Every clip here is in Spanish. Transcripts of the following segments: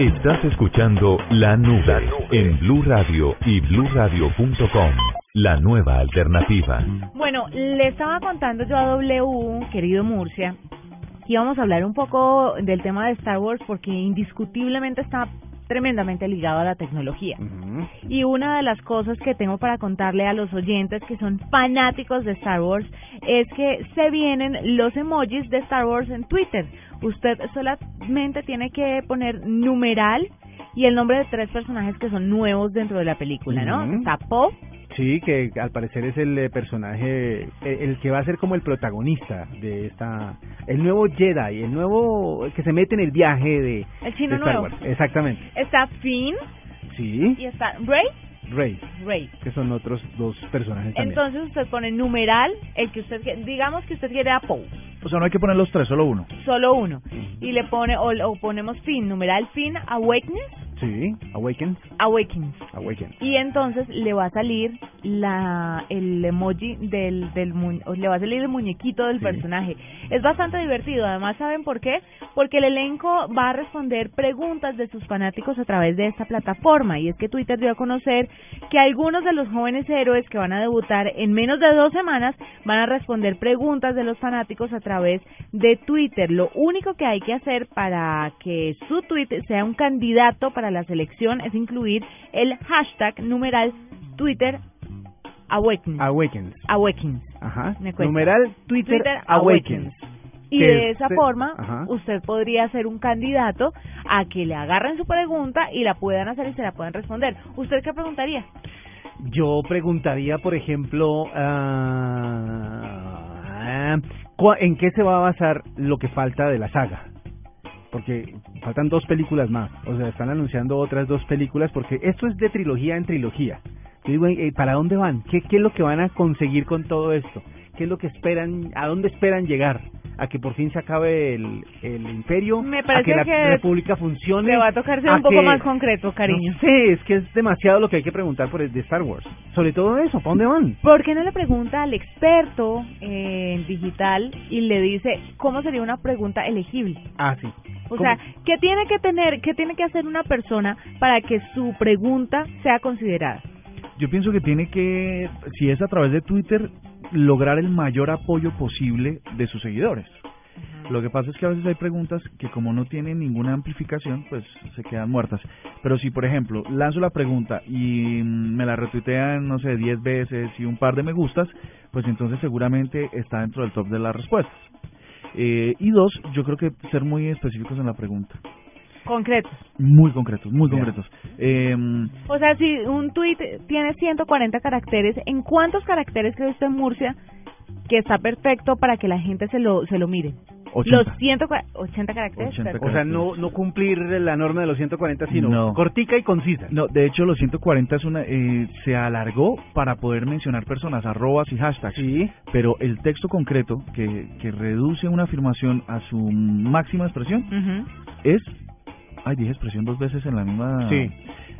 Estás escuchando La Nube en Blue Radio y BlueRadio.com, la nueva alternativa. Bueno, le estaba contando yo a W, querido Murcia, que íbamos a hablar un poco del tema de Star Wars porque indiscutiblemente está tremendamente ligado a la tecnología. Y una de las cosas que tengo para contarle a los oyentes que son fanáticos de Star Wars es que se vienen los emojis de Star Wars en Twitter. Usted solamente tiene que poner numeral y el nombre de tres personajes que son nuevos dentro de la película, ¿no? Está Poe, Sí, que al parecer es el eh, personaje, eh, el que va a ser como el protagonista de esta, el nuevo Jedi, el nuevo que se mete en el viaje de, el chino de Star nuevo. Wars. Exactamente. Está Finn Sí, y está Rey. Rey, Rey. que son otros dos personajes también. Entonces usted pone numeral, el que usted quiere- digamos que usted quiere a Poe, O sea, no hay que poner los tres, solo uno. solo uno, y le pone o, o ponemos Finn, numeral Finn, Awakeness, Sí, Awaken, Awakens. Awaken. Y entonces le va a salir la el emoji del del le va a salir el muñequito del Sí. personaje. Es bastante divertido, además ¿saben por qué? Porque el elenco va a responder preguntas de sus fanáticos a través de esta plataforma y es que Twitter dio a conocer que algunos de los jóvenes héroes que van a debutar en menos de dos semanas van a responder preguntas de los fanáticos a través de Twitter. Lo único que hay que hacer para que su tweet sea un candidato para la selección es incluir el hashtag numeral Twitter Awakens. Awakens. Awakens. Ajá. Me. Numeral Twitter, Twitter Awakens. Y de esa forma, Ajá. usted podría ser un candidato a que le agarren su pregunta y la puedan hacer y se la puedan responder. ¿Usted qué preguntaría? Yo preguntaría, por ejemplo, ¿cuá- ¿en qué se va a basar lo que falta de la saga? Porque faltan dos películas más, o sea, están anunciando otras dos películas porque esto es de trilogía en trilogía. Yo digo, ¿para dónde van? ¿Qué, ¿Qué es lo que van a conseguir con todo esto? ¿Qué es lo que esperan? ¿A dónde esperan llegar? ¿A que por fin se acabe el, el imperio? Me ¿A parece que la que república funcione? Le va a tocar ser ¿A un poco que- más concreto, cariño. no sé, es que es demasiado lo que hay que preguntar por el de Star Wars. Sobre todo eso, ¿para dónde van? ¿Por qué no le pregunta al experto en digital y le dice cómo sería una pregunta elegible? Ah, sí. O ¿Cómo? sea, ¿qué tiene que tener, qué tiene que hacer una persona para que su pregunta sea considerada? Yo pienso que tiene que, si es a través de Twitter, lograr el mayor apoyo posible de sus seguidores. Lo que pasa es que a veces hay preguntas que como no tienen ninguna amplificación, pues se quedan muertas. Pero si, por ejemplo, lanzo la pregunta y mm, me la retuitean, no sé, 10 veces y un par de me gustas, pues entonces seguramente está dentro del top de las respuestas. Eh, y dos, yo creo que ser muy específicos en la pregunta. Concretos. Muy concretos, muy concretos. Eh, O sea, si un tweet tiene 140 caracteres, ¿en cuántos caracteres cree usted Murcia que está perfecto para que la gente se lo se lo mire? 80. Los 180 caracteres. 80 perfecto. O sea, no, no cumplir la norma de los 140, sino No. cortica y concisa. No, de hecho los 140 es una, eh, se alargó para poder mencionar personas, arrobas y hashtags. Sí. Pero el texto concreto que, que reduce una afirmación a su máxima expresión es, ay dije expresión dos veces en la misma, Sí.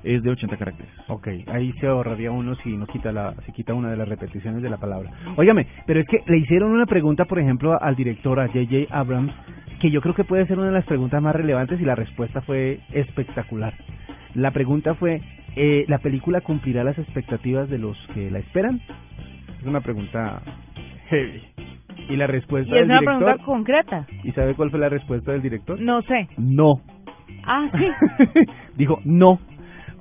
es de 80 caracteres. Ok, ahí se ahorraría uno si no quita la, si quita una de las repeticiones de la palabra. Óigame, pero es que le hicieron una pregunta, por ejemplo, al director, a J.J. Abrams, que yo creo que puede ser una de las preguntas más relevantes y la respuesta fue espectacular. La pregunta fue, eh, ¿la película cumplirá las expectativas de los que la esperan? Es una pregunta heavy. Y la respuesta Y es del una director, pregunta concreta. ¿y sabe cuál fue la respuesta del director? No sé. No. Ah, sí. Dijo, no.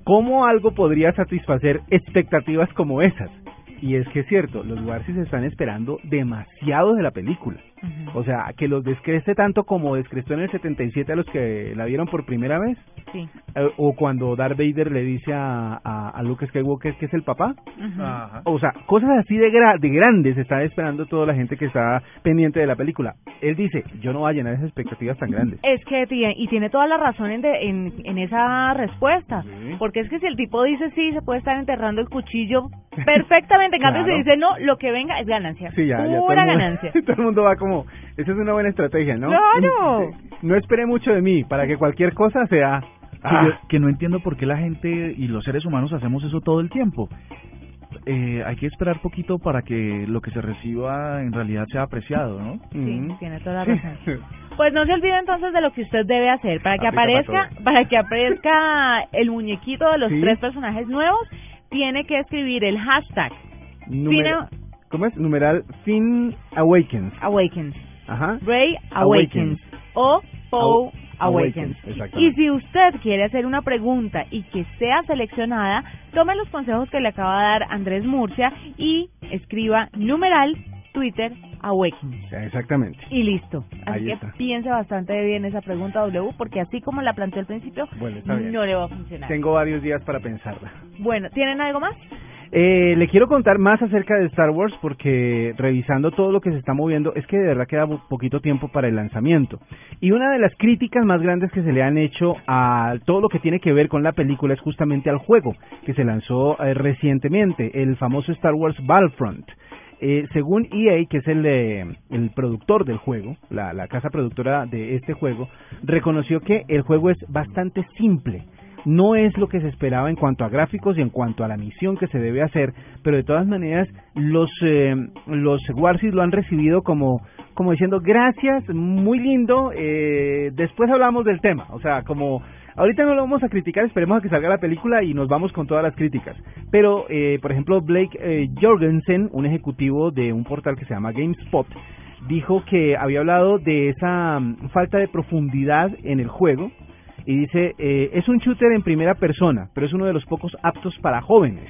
¿Cómo algo podría satisfacer expectativas como esas? Y es que es cierto, los Warsis están esperando demasiado de la película. O sea, que los descreste tanto como descrestó en el 77 a los que la vieron por primera vez. Sí. eh, o cuando Darth Vader le dice a, a, a Luke Skywalker que es el papá. Ajá. O sea, cosas así de, gra de grandes está esperando toda la gente que está pendiente de la película. Él dice, yo no voy a llenar esas expectativas tan grandes. Es que tiene, y tiene toda la razón en, de- en, en esa respuesta, Sí. porque es que si el tipo dice sí, se puede estar enterrando el cuchillo perfectamente, en cambio Claro. si dice no, lo que venga es ganancia, Sí, ya, ya, todo pura el mundo- ganancia. todo el mundo va como, esa es una buena estrategia, ¿no? ¡Claro! No espere mucho de mí para que cualquier cosa sea... Que, Ah, yo- que no entiendo por qué la gente y los seres humanos hacemos eso todo el tiempo. eh, hay que esperar poquito para que lo que se reciba en realidad sea apreciado, ¿no? Sí, Mm. tiene toda la razón. Pues no se olvide entonces de lo que usted debe hacer para que Aplica para aparezca, para, que aparezca el muñequito de los Sí. tres personajes nuevos, tiene que escribir el hashtag Numer- ¿Cómo es? Numeral Finn Awakens. Awakens, Ajá. Ray Awakens, o Poe Awakens. Awakens, exactamente. Y si usted quiere hacer una pregunta y que sea seleccionada, tome los consejos que le acaba de dar Andrés Murcia y escriba numeral Twitter Awakens. Exactamente. Y listo. Así Ahí que está. piense bastante bien esa pregunta W, porque así como la planteó al principio, Bueno, no le va a funcionar. Tengo varios días para pensarla. Bueno, ¿tienen algo más? Eh, le quiero contar más acerca de Star Wars porque revisando todo lo que se está moviendo es que de verdad queda po- poquito tiempo para el lanzamiento. Y una de las críticas más grandes que se le han hecho a todo lo que tiene que ver con la película es justamente al juego que se lanzó eh, recientemente, el famoso Star Wars Battlefront. Eh, según EA, que es el, el productor del juego, la, la casa productora de este juego, reconoció que el juego es bastante simple. No es lo que se esperaba en cuanto a gráficos y en cuanto a la misión que se debe hacer, pero de todas maneras los eh, los Warsis lo han recibido como como diciendo gracias, muy lindo, eh, después hablamos del tema, o sea, como ahorita no lo vamos a criticar, esperemos a que salga la película y nos vamos con todas las críticas. Pero, eh, por ejemplo, Blake eh, Jorgensen, un ejecutivo de un portal que se llama GameSpot, dijo que había hablado de esa mm, falta de profundidad en el juego y dice, eh, es un shooter en primera persona, pero es uno de los pocos aptos para jóvenes.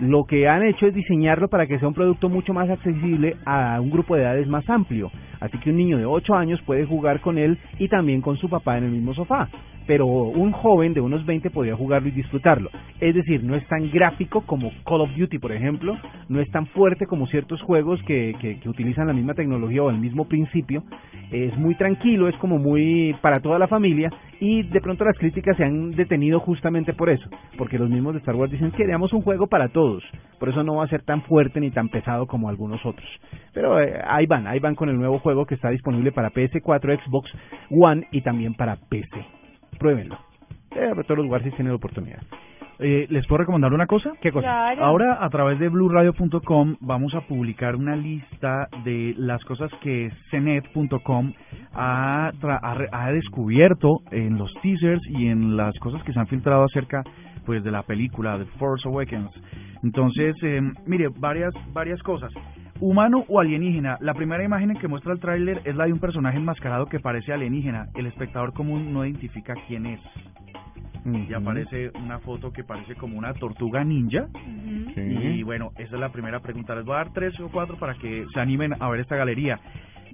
Lo que han hecho es diseñarlo para que sea un producto mucho más accesible a un grupo de edades más amplio. Así que un niño de 8 años puede jugar con él y también con su papá en el mismo sofá. Pero un joven de unos 20 podría jugarlo y disfrutarlo. Es decir, no es tan gráfico como Call of Duty, por ejemplo. No es tan fuerte como ciertos juegos que, que, que utilizan la misma tecnología o el mismo principio. Es muy tranquilo, es como muy para toda la familia. Y de pronto las críticas se han detenido justamente por eso. Porque los mismos de Star Wars dicen que queremos un juego para todos. Por eso no va a ser tan fuerte ni tan pesado como algunos otros. Pero eh, ahí van, ahí van con el nuevo juego que está disponible para PS4, Xbox One y también para PC. Pruébenlo. Eh, todos los Warsis tienen la oportunidad. Eh, ¿Les puedo recomendar una cosa? ¿Qué cosa? Claro. Ahora a través de blueradio.com vamos a publicar una lista de las cosas que cenet.com ha, tra- ha, re- ha descubierto en los teasers y en las cosas que se han filtrado acerca pues de la película The Force Awakens. Entonces, eh, mire, varias varias cosas. Humano o alienígena. La primera imagen que muestra el tráiler es la de un personaje enmascarado que parece alienígena. El espectador común no identifica quién es. Y Ujú. aparece una foto que parece como una tortuga ninja. Sí. Y bueno, esa es la primera pregunta. Les voy a dar tres o cuatro para que se animen a ver esta galería.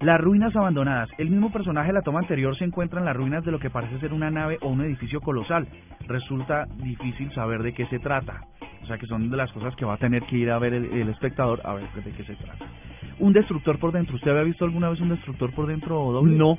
Las ruinas abandonadas. El mismo personaje de la toma anterior se encuentra en las ruinas de lo que parece ser una nave o un edificio colosal. Resulta difícil saber de qué se trata. O sea que son de las cosas que va a tener que ir a ver el, el espectador a ver de qué se trata. Un destructor por dentro. ¿Usted había visto alguna vez un destructor por dentro doble? No,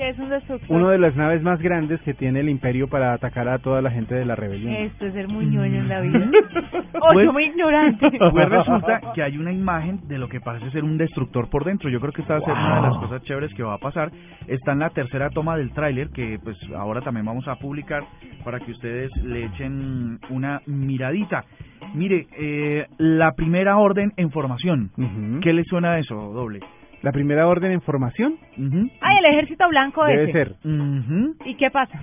¿Qué es un destructor? uno de las naves más grandes que tiene el imperio para atacar a toda la gente de la rebelión. Esto es ser muy ñoño en la vida. Pues- o yo muy ignorante. Pues resulta que hay una imagen de lo que parece ser un destructor por dentro. Yo creo que esta va a ser una de las cosas chéveres que va a pasar. Está en la tercera toma del tráiler que pues ahora también vamos a publicar para que ustedes le echen una miradita. Mire, eh, la primera orden en formación. ¿Qué le suena a eso, doble? La primera orden en formación Ujú. Ay, el ejército blanco debe ese. ser. Ujú. ¿Y qué pasa?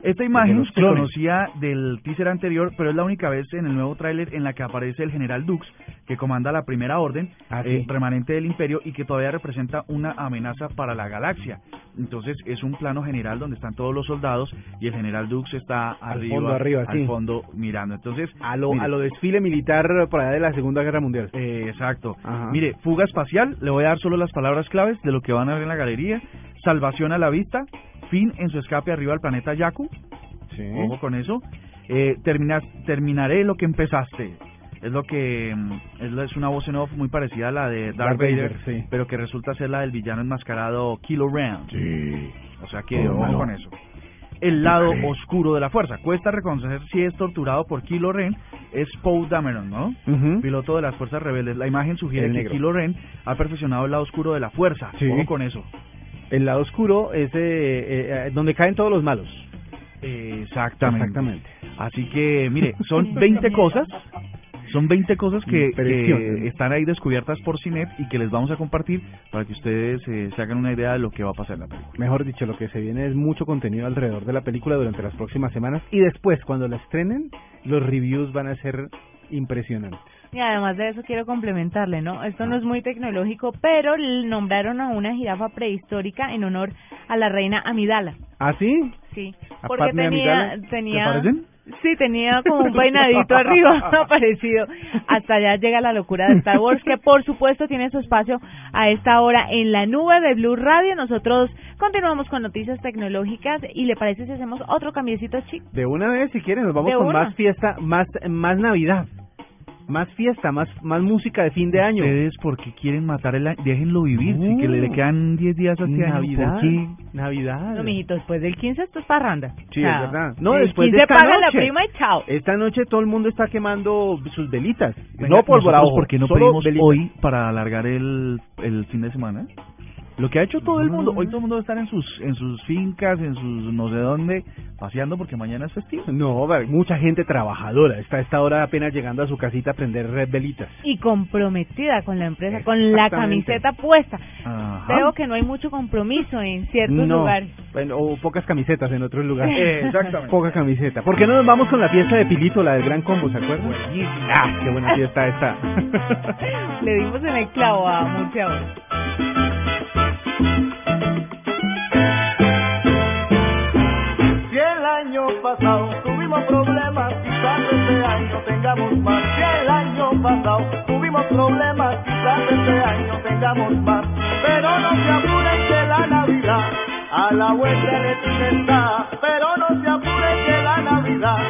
Esta imagen se conocía del teaser anterior, pero es la única vez en el nuevo tráiler en la que aparece el general Dux, que comanda la primera orden Ah, eh, sí. remanente del imperio y que todavía representa una amenaza para la galaxia. Entonces es un plano general donde están todos los soldados y el general Dux está Al arriba, fondo, arriba, al sí. fondo mirando. Entonces, A lo, mire, a lo desfile militar por allá de la Segunda Guerra Mundial. eh, exacto. Ajá. Mire, fuga espacial, le voy a dar solo las palabras claves de lo que van a ver en la galería. Salvación a la vista, fin en su escape arriba al planeta Yaku, Sí. Ojo con eso. Eh, terminas, terminaré lo que empezaste. Es lo que mm, es, una voz en off muy parecida a la de Darth, Darth Vader, Vader, sí. pero que resulta ser la del villano enmascarado Kilo Ren. Sí. O sea que Oh, malo. con eso. El lado oscuro de la fuerza. Cuesta reconocer si es torturado por Kilo Ren. Es Poe Dameron, ¿no? Piloto de las fuerzas rebeldes. La imagen sugiere El que negro. Kilo Ren ha perfeccionado el lado oscuro de la fuerza. Sí. Ojo con eso. El lado oscuro es eh, eh, eh, donde caen todos los malos. Exactamente. Exactamente. Así que, mire, son 20 cosas Son 20 cosas que, están ahí descubiertas por Cinep y que les vamos a compartir para que ustedes eh, se hagan una idea de lo que va a pasar en la película. Mejor dicho, lo que se viene es mucho contenido alrededor de la película durante las próximas semanas y después, cuando la estrenen, los reviews van a ser impresionantes. Y además de eso quiero complementarle, ¿no? Esto no es muy tecnológico, pero nombraron a una jirafa prehistórica en honor a la reina Amidala. ¿Ah, sí? Sí, ¿A porque tenía, tenía, ¿Te parecen? Sí, tenía como un peinadito arriba parecido. Hasta allá llega la locura de Star Wars, que por supuesto tiene su espacio a esta hora en la nube de Blue Radio. Nosotros continuamos con noticias tecnológicas y le parece si hacemos otro cambiecito chic. De una vez, si quieren, nos vamos De con una. más fiesta, más más Navidad. Más fiesta, más más música de fin de año. Ustedes porque quieren matar el año, déjenlo vivir, si que le, le quedan 10 días a este año, Navidad. ¿por qué? Navidad. No, mijito, después del 15 esto es parranda. Sí, es verdad. No, el después 15 de esta paga la noche. prima y chao. Esta noche todo el mundo está quemando sus velitas. Venga, no pólvora, ¿por qué no pedimos velitas. hoy para alargar el, el fin de semana? Lo que ha hecho todo el mundo, hoy todo el mundo va a estar en sus en sus fincas, en sus no sé dónde, paseando porque mañana es festivo. No, mucha gente trabajadora está a esta hora apenas llegando a su casita a prender red velitas. Y comprometida con la empresa, con la camiseta puesta. Ajá. Veo que no hay mucho compromiso en ciertos no, lugares. bueno, o pocas camisetas en otros lugares. Eh, exactamente. Poca camiseta. ¿Por qué no nos vamos con la fiesta de Pilito, la del Gran Combo, se acuerdan? Ah, qué buena fiesta esta. Le dimos en el clavo a Murcia hoy. Si el año pasado tuvimos problemas, quizás este año tengamos más. Si el año pasado tuvimos problemas, quizás este año tengamos más. Pero no se apuren que la Navidad a la vuelta de está. Pero no se apuren que la Navidad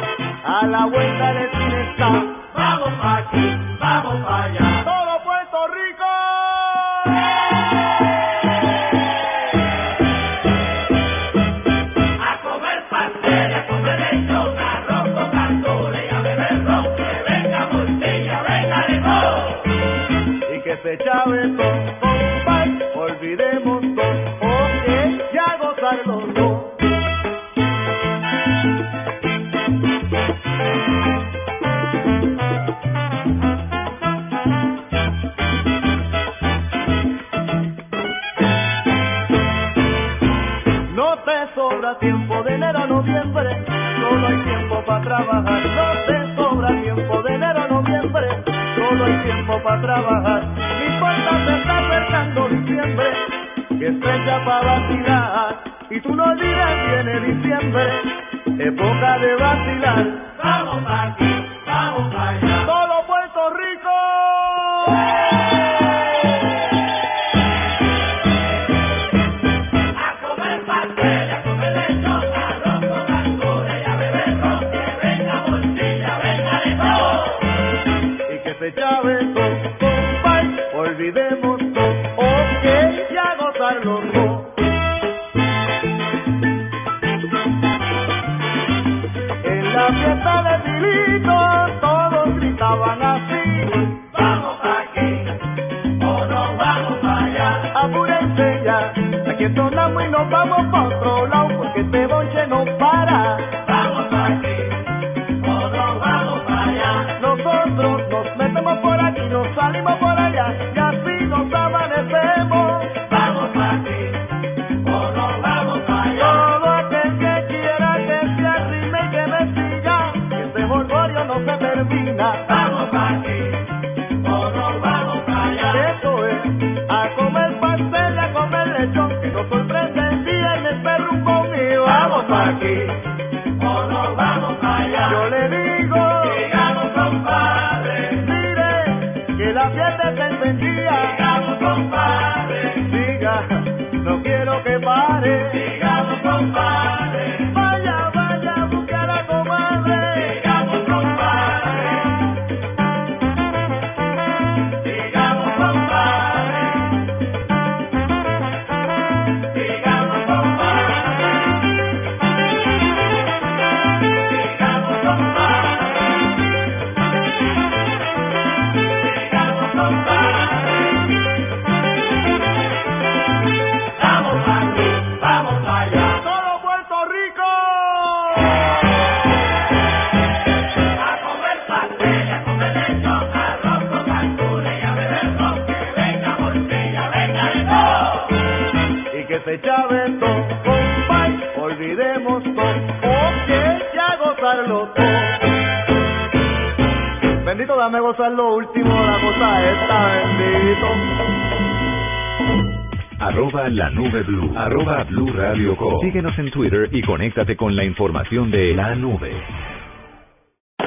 a la vuelta de está. Vamos pa' aquí, vamos pa' allá. Olvidemos todo, oye, y a gozar los dos. No te sobra tiempo de enero a noviembre, solo hay tiempo para trabajar. No te sobra tiempo de enero a noviembre, solo hay tiempo para trabajar. Se está acercando diciembre, que es fecha para vacilar. Y tú no olvides, viene diciembre, época de vacilar. Vamos aquí, vamos allá. Aquí entonamos y nos vamos pa' se chavetó. Compay, olvidemos todo, porque ya gozarlo todo. Bendito, dame gozar lo último, la cosa esta, bendito. Arroba la nube blue. Arroba blue radio. Síguenos en Twitter y conéctate con la información de la nube.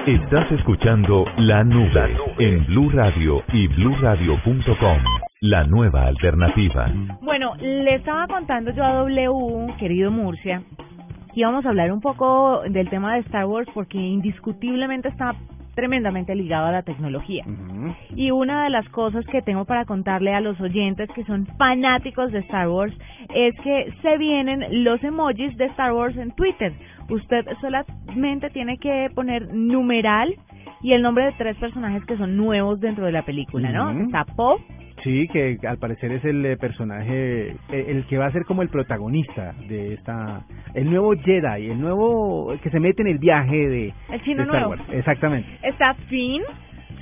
Estás escuchando La Nube en Blue Radio y bluradio.com. La nueva alternativa. Bueno, le estaba contando yo a W, querido Murcia, que íbamos a hablar un poco del tema de Star Wars porque indiscutiblemente está tremendamente ligado a la tecnología. Y una de las cosas que tengo para contarle a los oyentes que son fanáticos de Star Wars es que se vienen los emojis de Star Wars en Twitter. Usted solamente tiene que poner numeral y el nombre de tres personajes que son nuevos dentro de la película, ¿no? Está Poe, Sí, que al parecer es el eh, personaje, eh, el que va a ser como el protagonista de esta, el nuevo Jedi, el nuevo que se mete en el viaje de, el chino de Star nuevo. Wars. Exactamente. Está Finn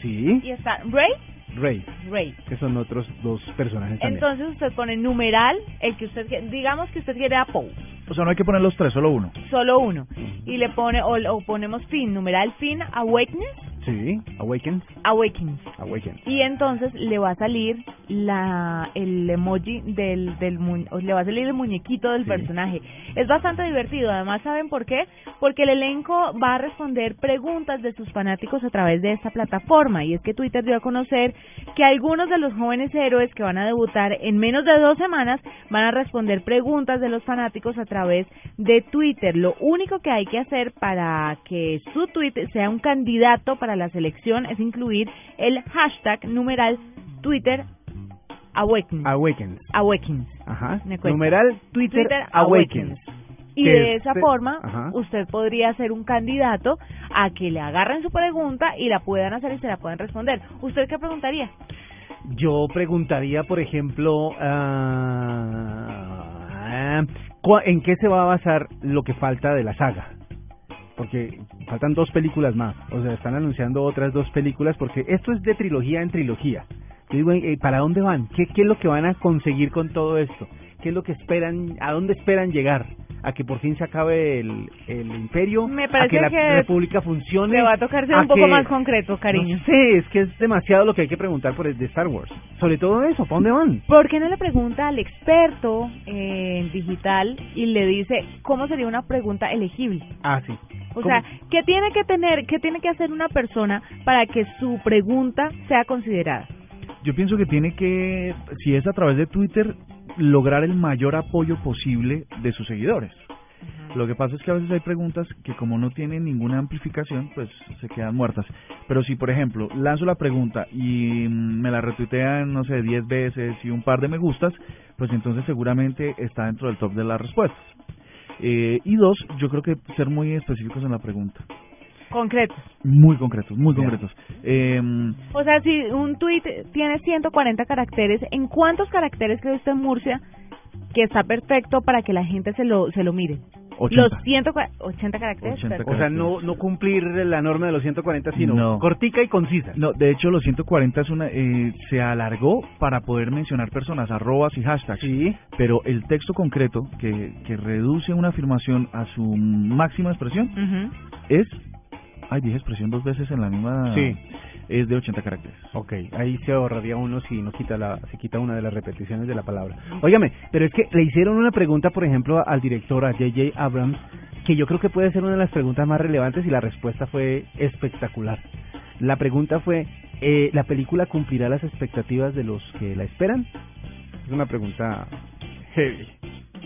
Sí, y está Rey. Rey, Rey. que son otros dos personajes también. Entonces usted pone numeral, el que usted digamos que usted quiere a Poe, O sea, no hay que poner los tres, solo uno. solo uno, y le pone o, o ponemos Finn, numeral Finn, Awakeness, Sí, Awakens, Awakens. Awakens. Y entonces le va a salir la el emoji del del le va a salir el muñequito del Sí. personaje. Es bastante divertido, además saben por qué? Porque el elenco va a responder preguntas de sus fanáticos a través de esta plataforma y es que Twitter dio a conocer que algunos de los jóvenes héroes que van a debutar en menos de dos semanas van a responder preguntas de los fanáticos a través de Twitter. Lo único que hay que hacer para que su tweet sea un candidato para la selección es incluir el hashtag numeral Twitter Awakens. Awakens. Awakens. Ajá. Numeral Twitter, Twitter Awakens. Y de esa este- forma, Ajá. usted podría ser un candidato a que le agarren su pregunta y la puedan hacer y se la puedan responder. ¿Usted qué preguntaría? Yo preguntaría, por ejemplo, ¿cuá- ¿en qué se va a basar lo que falta de la saga? Porque faltan dos películas más, o sea, están anunciando otras dos películas porque esto es de trilogía en trilogía. Yo digo, ¿para dónde van? ¿Qué, ¿Qué es lo que van a conseguir con todo esto? ¿Qué es lo que esperan? ¿A dónde esperan llegar? ¿A que por fin se acabe el, el imperio? Me ¿A parece que la que república funcione? Le va a tocar ser ¿A un poco que- más concreto, cariño. no sé, es que es demasiado lo que hay que preguntar por el de Star Wars. Sobre todo eso, ¿para dónde van? ¿Por qué no le pregunta al experto en digital y le dice cómo sería una pregunta elegible? Ah, sí. O ¿Cómo? sea, ¿qué tiene que tener, qué tiene que hacer una persona para que su pregunta sea considerada? Yo pienso que tiene que, si es a través de Twitter, lograr el mayor apoyo posible de sus seguidores. Lo que pasa es que a veces hay preguntas que como no tienen ninguna amplificación, pues se quedan muertas. Pero si, por ejemplo, lanzo la pregunta y mm, me la retuitean, no sé, 10 veces y un par de me gustas, pues entonces seguramente está dentro del top de las respuestas. Eh, y dos, yo creo que ser muy específicos en la pregunta. Concreto. Muy concretos, muy concretos. Eh, O sea, si un tweet tiene 140 caracteres, ¿en cuántos caracteres cree usted Murcia que está perfecto para que la gente se lo se lo mire? 80. Los 180 caracteres. 80 perfecto. O sea, no, no cumplir la norma de los 140, sino No. cortica y concisa. No, de hecho los 140 es una, eh, se alargó para poder mencionar personas, arrobas y hashtags. Sí. Pero el texto concreto que, que reduce una afirmación a su máxima expresión es, ay, dije expresión dos veces en la misma, Sí. es de 80 caracteres. Ok, ahí se ahorraría uno si no quita la, si quita una de las repeticiones de la palabra. Óigame, pero es que le hicieron una pregunta, por ejemplo, al director, a J.J. Abrams, que yo creo que puede ser una de las preguntas más relevantes y la respuesta fue espectacular. La pregunta fue, eh, ¿la película cumplirá las expectativas de los que la esperan? Es una pregunta heavy.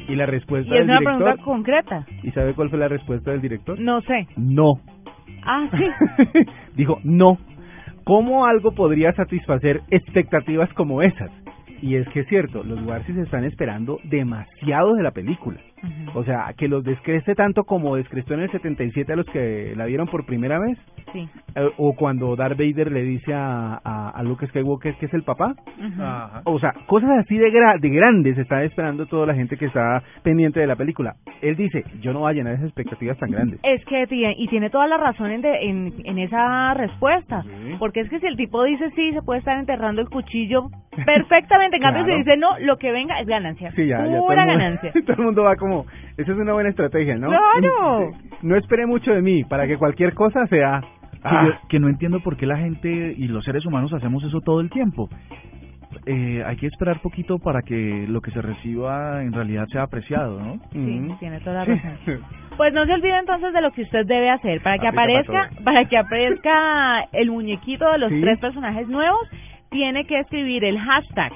Y la respuesta Y es del una director, pregunta concreta. ¿y sabe cuál fue la respuesta del director? No sé. No. Ah, sí. Dijo, no. ¿Cómo algo podría satisfacer expectativas como esas? Y es que es cierto, los Warsis están esperando demasiado de la película. Ujú. O sea, que los descreste tanto como descrestó en el 77 a los que la vieron por primera vez, Sí. eh, o cuando Darth Vader le dice a, a, a Luke Skywalker que es el papá. Ujú. Ajá. O sea, cosas así de, gra de grandes está esperando toda la gente que está pendiente de la película. Él dice, yo no voy a llenar esas expectativas tan grandes. Es que tiene, y tiene toda la razón en, de- en, en esa respuesta, Sí. porque es que si el tipo dice sí, se puede estar enterrando el cuchillo perfectamente, en cambio Claro. si dice no, lo que venga es ganancia, Sí, ya, ya todo pura mundo- ganancia. todo el mundo va como, esa es una buena estrategia, ¿no? ¡Claro! No espere mucho de mí para que cualquier cosa sea... que, yo- que no entiendo por qué la gente y los seres humanos hacemos eso todo el tiempo. Eh, hay que esperar poquito para que lo que se reciba en realidad sea apreciado, ¿no? Sí, mm. tiene toda la Sí. razón. Pues no se olvide entonces de lo que usted debe hacer para que Aplica aparezca, para que aparezca el muñequito de los Sí. tres personajes nuevos, tiene que escribir el hashtag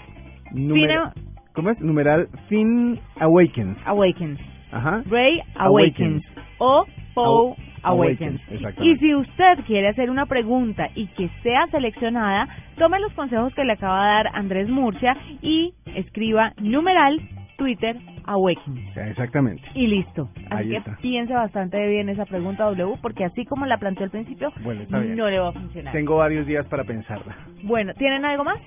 Numer- ¿Cómo es? Numeral Finn Awakens. Awakens, Ajá. Ray Awakens. Awakens o Poe Aw- Awakens. Awakens. Y si usted quiere hacer una pregunta y que sea seleccionada, tome los consejos que le acaba de dar Andrés Murcia y escriba numeral Twitter Awakens. Exactamente. Y listo. Así Ahí que está. piense bastante bien esa pregunta W, porque así como la planteó al principio, Bueno, no le va a funcionar. Tengo varios días para pensarla. Bueno, ¿tienen algo más?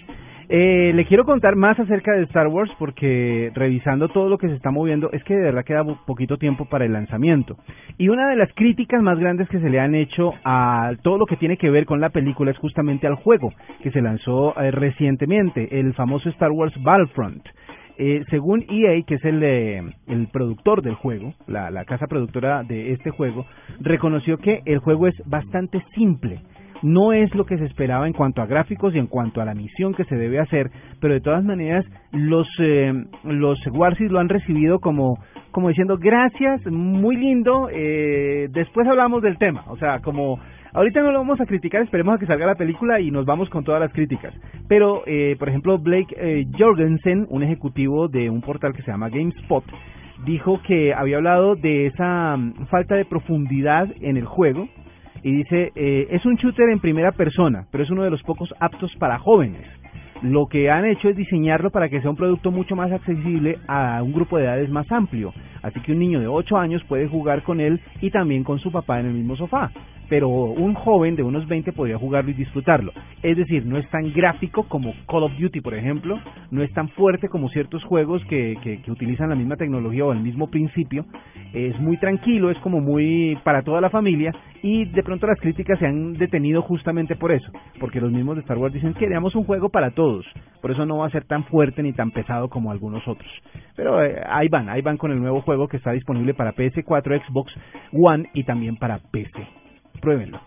Eh, le quiero contar más acerca de Star Wars porque revisando todo lo que se está moviendo es que de verdad queda po- poquito tiempo para el lanzamiento. Y una de las críticas más grandes que se le han hecho a todo lo que tiene que ver con la película es justamente al juego que se lanzó eh, recientemente, el famoso Star Wars Battlefront. Eh, según EA, que es el, eh, el productor del juego, la, la casa productora de este juego, reconoció que el juego es bastante simple. No es lo que se esperaba en cuanto a gráficos y en cuanto a la misión que se debe hacer, pero de todas maneras los eh, los Warsis lo han recibido como como diciendo gracias, muy lindo, eh, después hablamos del tema, o sea, como ahorita no lo vamos a criticar, esperemos a que salga la película y nos vamos con todas las críticas. Pero, eh, por ejemplo, Blake eh, Jorgensen, un ejecutivo de un portal que se llama GameSpot, dijo que había hablado de esa mm, falta de profundidad en el juego y dice, eh, es un shooter en primera persona, pero es uno de los pocos aptos para jóvenes. Lo que han hecho es diseñarlo para que sea un producto mucho más accesible a un grupo de edades más amplio. Así que un niño de 8 años puede jugar con él y también con su papá en el mismo sofá. Pero un joven de unos 20 podría jugarlo y disfrutarlo. Es decir, no es tan gráfico como Call of Duty, por ejemplo. No es tan fuerte como ciertos juegos que, que, que utilizan la misma tecnología o el mismo principio. Es muy tranquilo, es como muy para toda la familia. Y de pronto las críticas se han detenido justamente por eso. Porque los mismos de Star Wars dicen que queremos un juego para todos. Por eso no va a ser tan fuerte ni tan pesado como algunos otros. Pero eh, ahí van, ahí van con el nuevo juego que está disponible para PS4, Xbox One y también para PC. Pruébenlo.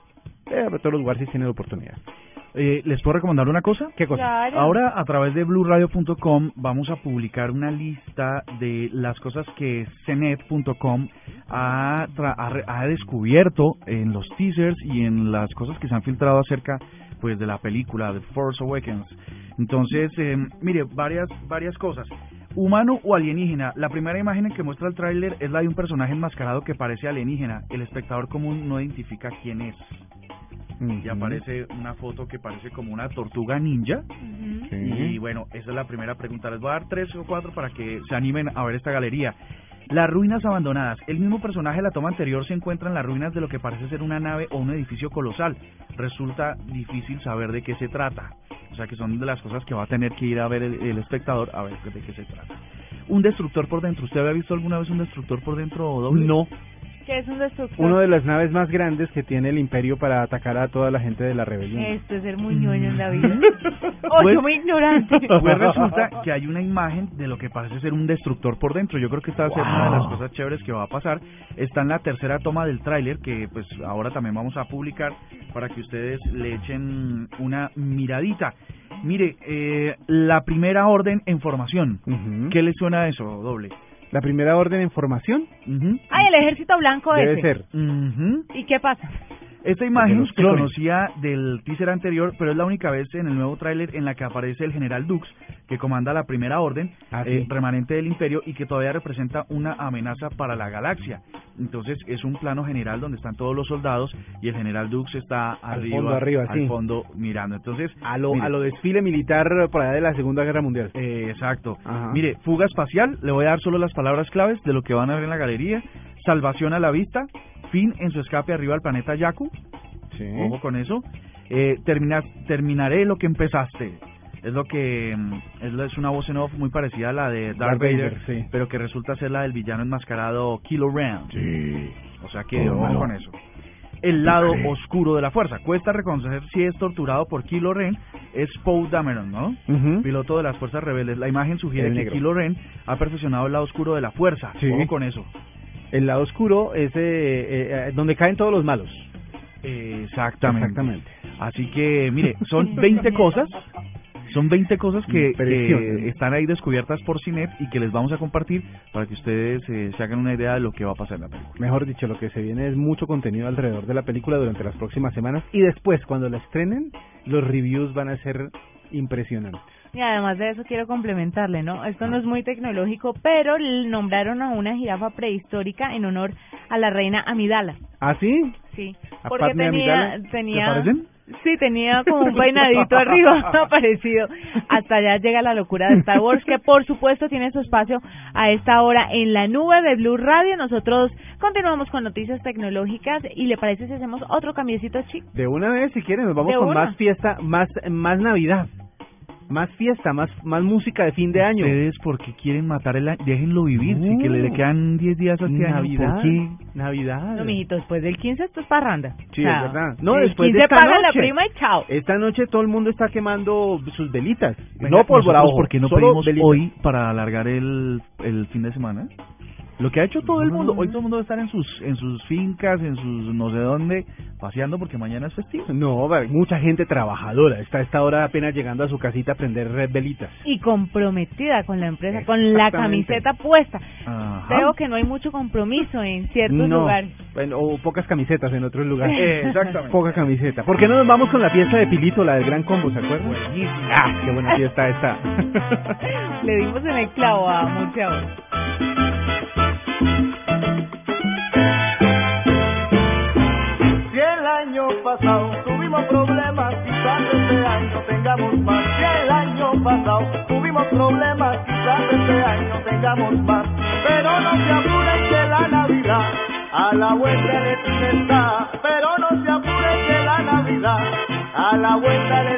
Eh, pero todos los Warsis tienen la oportunidad. Eh, ¿Les puedo recomendar una cosa? ¿Qué cosa? Claro. Ahora a través de blueradio.com vamos a publicar una lista de las cosas que cenet.com ha, ha, ha descubierto en los teasers y en las cosas que se han filtrado acerca pues de la película The Force Awakens. Entonces, eh, mire, varias varias cosas. Humano o alienígena. La primera imagen que muestra el tráiler es la de un personaje enmascarado que parece alienígena. El espectador común no identifica quién es. Y aparece una foto que parece como una tortuga ninja. Y bueno, esa es la primera pregunta. Les voy a dar tres o cuatro para que se animen a ver esta galería. Las ruinas abandonadas. El mismo personaje de la toma anterior se encuentra en las ruinas de lo que parece ser una nave o un edificio colosal. Resulta difícil saber de qué se trata. O sea que son de las cosas que va a tener que ir a ver el, espectador a ver de qué se trata. Un destructor por dentro. ¿Usted había visto alguna vez un destructor por dentro doble? No, ¿Qué es un destructor? uno de las naves más grandes que tiene el imperio para atacar a toda la gente de la rebelión. Esto es ser muy ñoño en la vida. Mm. o Pues- yo muy ignorante. Pues resulta que hay una imagen de lo que parece ser un destructor por dentro. Yo creo que esta va a ser una de las cosas chéveres que va a pasar. Está en la tercera toma del tráiler que pues ahora también vamos a publicar para que ustedes le echen una miradita. Mire, eh, la primera orden en formación. ¿Qué le suena a eso, doble? La primera orden en formación Ujú. Ay, el ejército blanco debe ese. ser. Ujú. ¿Y qué pasa? Esta imagen se conocía del teaser anterior, pero es la única vez en el nuevo tráiler en la que aparece el general Dux, que comanda la primera orden, Ah, eh, remanente del imperio, y que todavía representa una amenaza para la galaxia. Entonces es un plano general donde están todos los soldados y el general Dux está Al arriba, fondo, arriba, al sí. fondo mirando. Entonces, A lo, mire, a lo desfile militar por allá de la Segunda Guerra Mundial. eh, Exacto. Ajá. Mire, fuga espacial, le voy a dar solo las palabras claves de lo que van a ver en la galería. Salvación a la vista, fin en su escape arriba al planeta Yaku. Sí. Ojo con eso. Eh, termina- terminaré lo que empezaste. Es lo que mm, es, una voz en off muy parecida a la de Darth, Darth Vader, Vader, sí. pero que resulta ser la del villano enmascarado Kilo Ren. Sí. O sea que Oh, con eso. El lado oscuro de la fuerza. Cuesta reconocer si es torturado por Kilo Ren. Es Poe Dameron, ¿no? Ujú. Piloto de las fuerzas rebeldes. La imagen sugiere El que negro. Kilo Ren ha perfeccionado el lado oscuro de la fuerza. Sí. Ojo con eso. El lado oscuro es eh, eh, donde caen todos los malos. Exactamente. Exactamente. Así que, mire, son 20 cosas. Son 20 cosas que están ahí descubiertas por Cinet y que les vamos a compartir para que ustedes eh, se hagan una idea de lo que va a pasar en la película. Mejor dicho, lo que se viene es mucho contenido alrededor de la película durante las próximas semanas y después, cuando la estrenen, los reviews van a ser impresionantes. Y además de eso quiero complementarle, ¿no? Esto no es muy tecnológico, pero nombraron a una jirafa prehistórica en honor a la reina Amidala. ¿Ah, sí? Sí, ¿A porque tenía, Amidala? tenía, ¿Te parecen? sí, tenía como un peinadito arriba parecido. Hasta allá llega la locura de Star Wars, que por supuesto tiene su espacio a esta hora en la nube de Blue Radio. Nosotros continuamos con noticias tecnológicas y le parece si hacemos otro cambiecito chic. De una vez, si quieren, nos vamos De con una. más fiesta, más más Navidad. Más fiesta, más más música de fin de año. Ustedes porque quieren matar el año, déjenlo vivir, si que le, quedan 10 días a este año, Navidad. ¿por qué? Navidad. No, mijito, después del 15 esto es parranda. Sí, O sea, es verdad. No, el después de 15 esta paga la noche. prima y chao. Esta noche todo el mundo está quemando sus velitas. Venga, no ¿Por qué no solo pedimos velitas. hoy para alargar el, el fin de semana? Lo que ha hecho todo el mundo, hoy todo el mundo va a estar en sus en sus fincas, en sus no sé dónde, paseando porque mañana es festivo. No, mucha gente trabajadora está a esta hora apenas llegando a su casita a prender red velitas. Y comprometida con la empresa, con la camiseta puesta. Ajá. Veo que no hay mucho compromiso en ciertos no, lugares. bueno, o pocas camisetas en otros lugares. Eh, exactamente. Poca camiseta. ¿Por qué no nos vamos con la fiesta de Pilito, la del Gran Combo, ¿se acuerdan? Ah, qué buena fiesta esta. Le dimos en el clavo a hoy. Si el año pasado tuvimos problemas, quizás este año tengamos más. Si el año pasado tuvimos problemas, quizás este año tengamos más. Pero no se apuren que la Navidad a la vuelta de está. Pero no se apuren que la Navidad a la vuelta de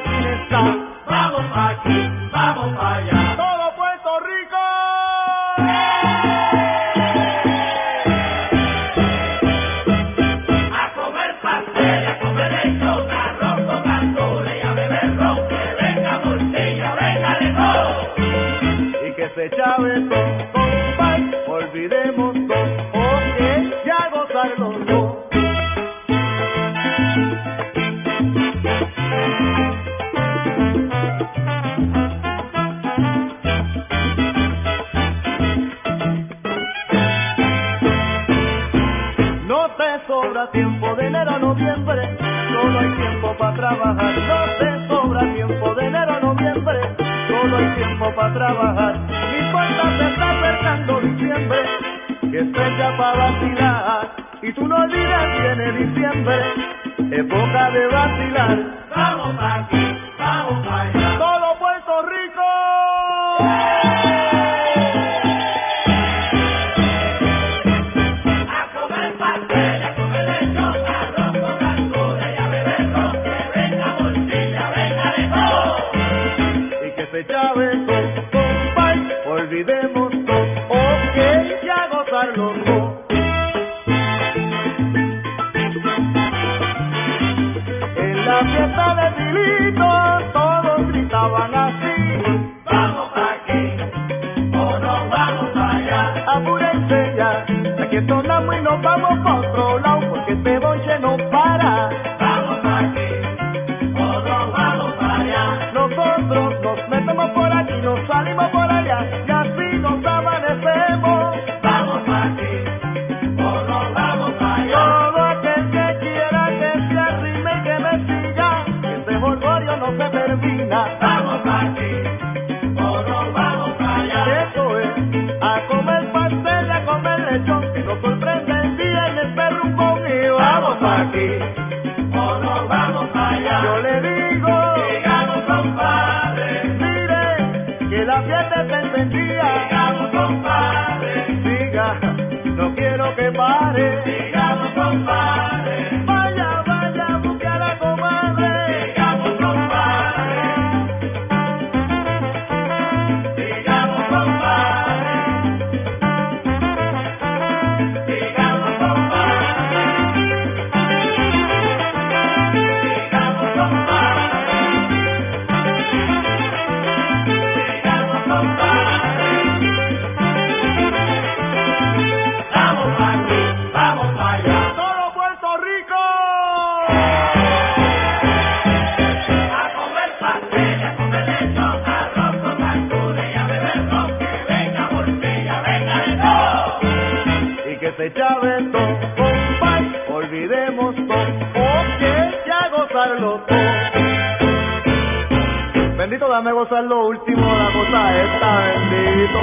se termina. Vamos para aquí, o nos vamos para allá. Eso es, a comer pastel, a comer lechón, que nos sorprende el día en el perro conmigo. Vamos para aquí, o nos vamos para allá. Yo le digo, llegamos compadre. Mire, que la fiesta está encendida. Llegamos compadre. Diga, no quiero que pare. Llegamos compadre. Gozar lo último, la cosa esta, bendito.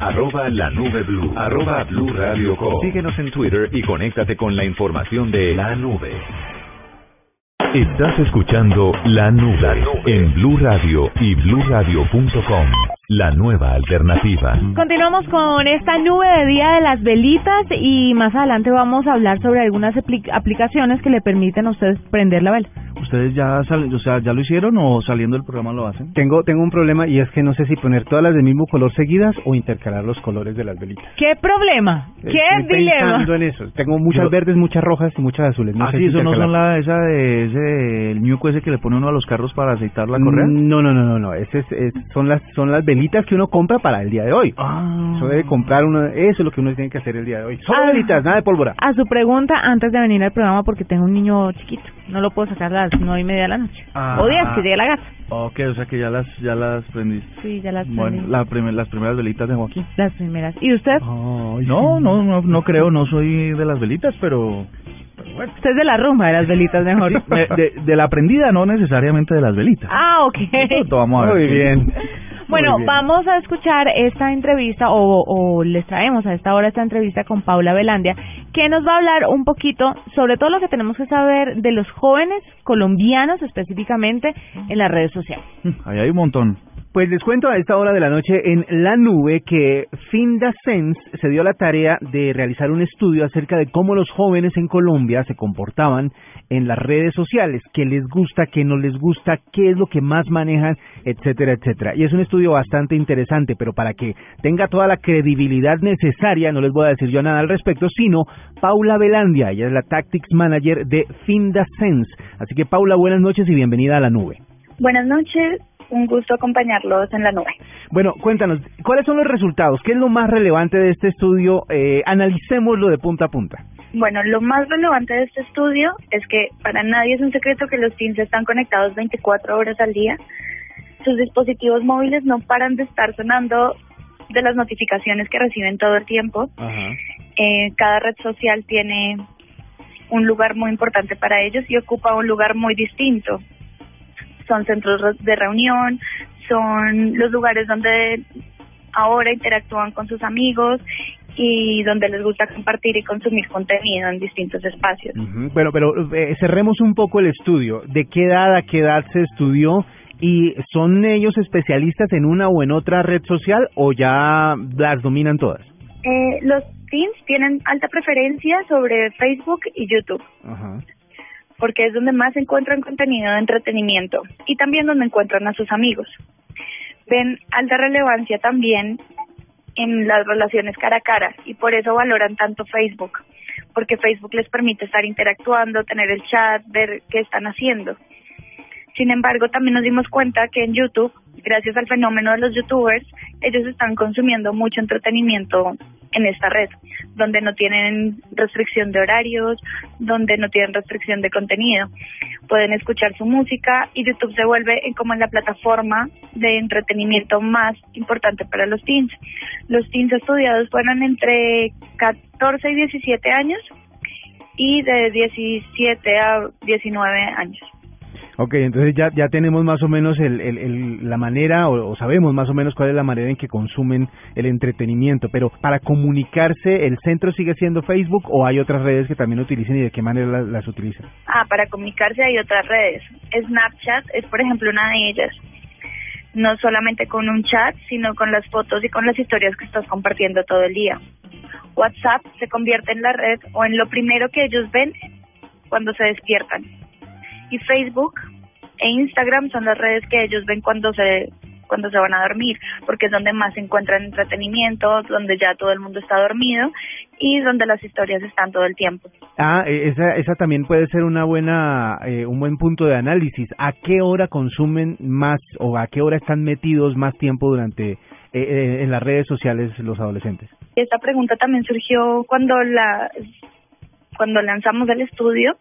Arroba la nube blue. Arroba blue radio com. Síguenos en Twitter y conéctate con la información de la nube. Estás escuchando La Nube, en Blue Radio y bluradio.com. La nueva alternativa. Continuamos con esta nube de Día de las Velitas y más adelante vamos a hablar sobre algunas apli- aplicaciones que le permiten a ustedes prender la vela. ¿Ustedes ya salen, o sea, ya lo hicieron o saliendo del programa lo hacen? Tengo, tengo un problema y es que no sé si poner todas las del mismo color seguidas o intercalar los colores de las velitas. ¿Qué problema? ¿Qué Estoy dilema? pensando en eso. Tengo muchas Yo- verdes, muchas rojas y muchas azules. No ah, sé sí, si eso no son intercalar. la, esa de, ese, el ñuco ese que le pone uno a los carros para aceitar la correa. Mm, No, no, no, no, no. Ese es, es- son las son las velitas que uno compra para el día de hoy. Ah. Eso debe comprar uno, eso es lo que uno tiene que hacer el día de hoy. Solo Ah. velitas, nada de pólvora. A su pregunta, antes de venir al programa, porque tengo un niño chiquito, no lo puedo sacar a las nueve y media de la noche. Ah. O diez, que llegue la casa. Ok, o sea que ya las, ya las prendiste. Sí, ya las Bueno, prendí. la primer- las primeras velitas de Joaquín. Las primeras. ¿Y usted? Ay, No, sí. no, no, no creo, no soy de las velitas, pero, pero bueno. Usted es de la rumba de las velitas mejor. Me- de, de la prendida, no necesariamente de las velitas. ah, ok. Vamos a ver. Muy bien. Bueno, vamos a escuchar esta entrevista o, o les traemos a esta hora esta entrevista con Paula Velandia, que nos va a hablar un poquito sobre todo lo que tenemos que saber de los jóvenes colombianos específicamente en las redes sociales. Ahí hay un montón. Pues les cuento a esta hora de la noche en la nube que Finda Sense se dio la tarea de realizar un estudio acerca de cómo los jóvenes en Colombia se comportaban en las redes sociales, qué les gusta, qué no les gusta, qué es lo que más manejan, etcétera, etcétera. Y es un estudio bastante interesante, pero para que tenga toda la credibilidad necesaria, no les voy a decir yo nada al respecto, sino Paula Velandia, ella es la Tactics Manager de Finda Sense. Así que Paula, buenas noches y bienvenida a la nube. Buenas noches, un gusto acompañarlos en la nube. Bueno, cuéntanos, ¿cuáles son los resultados? ¿Qué es lo más relevante de este estudio? Eh, analicémoslo de punta a punta. Bueno, lo más relevante de este estudio es que para nadie es un secreto que los teens están conectados 24 horas al día. Sus dispositivos móviles no paran de estar sonando de las notificaciones que reciben todo el tiempo. Eh, cada red social tiene un lugar muy importante para ellos y ocupa un lugar muy distinto. Son centros de reunión, son los lugares donde ahora interactúan con sus amigos y donde les gusta compartir y consumir contenido en distintos espacios. Ujú. Bueno, pero eh, cerremos un poco el estudio. ¿De qué edad a qué edad se estudió? ¿Y son ellos especialistas en una o en otra red social o ya las dominan todas? Eh, los teens tienen alta preferencia sobre Facebook y YouTube. Ajá. Porque es donde más encuentran contenido de entretenimiento y también donde encuentran a sus amigos. Ven alta relevancia también en las relaciones cara a cara y por eso valoran tanto Facebook, porque Facebook les permite estar interactuando, tener el chat, ver qué están haciendo. Sin embargo, también nos dimos cuenta que en YouTube, gracias al fenómeno de los youtubers, ellos están consumiendo mucho entretenimiento en esta red, donde no tienen restricción de horarios, donde no tienen restricción de contenido. Pueden escuchar su música y YouTube se vuelve como la plataforma de entretenimiento más importante para los teens. Los teens estudiados fueron entre 14 y 17 años y de 17 a 19 años. Ok, entonces ya, ya tenemos más o menos el, el, la manera, o, sabemos más o menos cuál es la manera en que consumen el entretenimiento, pero para comunicarse, ¿el centro sigue siendo Facebook o hay otras redes que también utilicen y de qué manera las utilizan? Ah, para comunicarse hay otras redes. Snapchat es, por ejemplo, una de ellas. No solamente con un chat, sino con las fotos y con las historias que estás compartiendo todo el día. WhatsApp se convierte en la red o en lo primero que ellos ven cuando se despiertan. Y Facebook e Instagram son las redes que ellos ven cuando se cuando se van a dormir, porque es donde más se encuentran entretenimiento, donde ya todo el mundo está dormido y donde las historias están todo el tiempo. Ah, eh, esa, esa también puede ser una buena, eh, un buen punto de análisis. ¿A qué hora consumen más o a qué hora están metidos más tiempo durante eh, eh, en las redes sociales los adolescentes? Esta pregunta también surgió cuando la cuando lanzamos el estudio,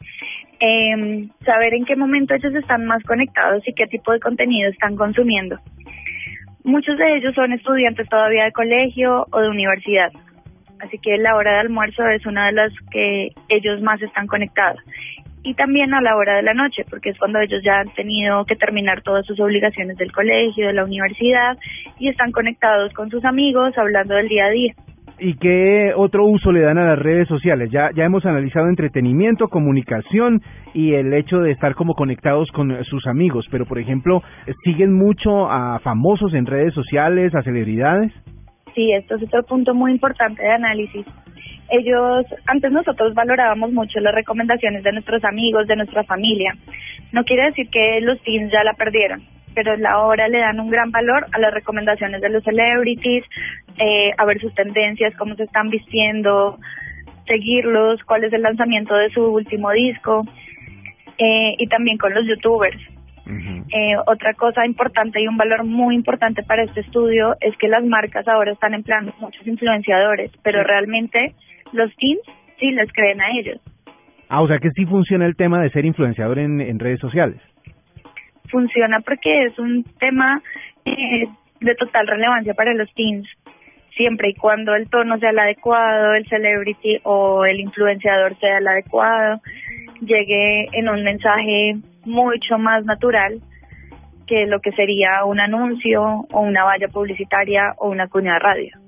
eh, saber en qué momento ellos están más conectados y qué tipo de contenido están consumiendo. Muchos de ellos son estudiantes todavía de colegio o de universidad, así que la hora de almuerzo es una de las que ellos más están conectados. Y también a la hora de la noche, porque es cuando ellos ya han tenido que terminar todas sus obligaciones del colegio, de la universidad, y están conectados con sus amigos, hablando del día a día. ¿Y qué otro uso le dan a las redes sociales? Ya, ya hemos analizado entretenimiento, comunicación y el hecho de estar como conectados con sus amigos, pero por ejemplo, ¿siguen mucho a famosos en redes sociales, a celebridades? Sí, esto es otro punto muy importante de análisis. Ellos, antes nosotros valorábamos mucho las recomendaciones de nuestros amigos, de nuestra familia. No quiere decir que los teens ya la perdieron, pero ahora le dan un gran valor a las recomendaciones de los celebrities, eh, a ver sus tendencias, cómo se están vistiendo, seguirlos, cuál es el lanzamiento de su último disco, eh, y también con los youtubers. Eh, otra cosa importante y un valor muy importante para este estudio es que las marcas ahora están empleando muchos influenciadores, pero realmente los teens sí les creen a ellos. Ah, o sea que sí funciona el tema de ser influenciador en, en redes sociales. Funciona porque es un tema eh, de total relevancia para los teens, siempre y cuando el tono sea el adecuado, el celebrity o el influenciador sea el adecuado, llegue en un mensaje mucho más natural que lo que sería un anuncio o una valla publicitaria o una cuña de radio.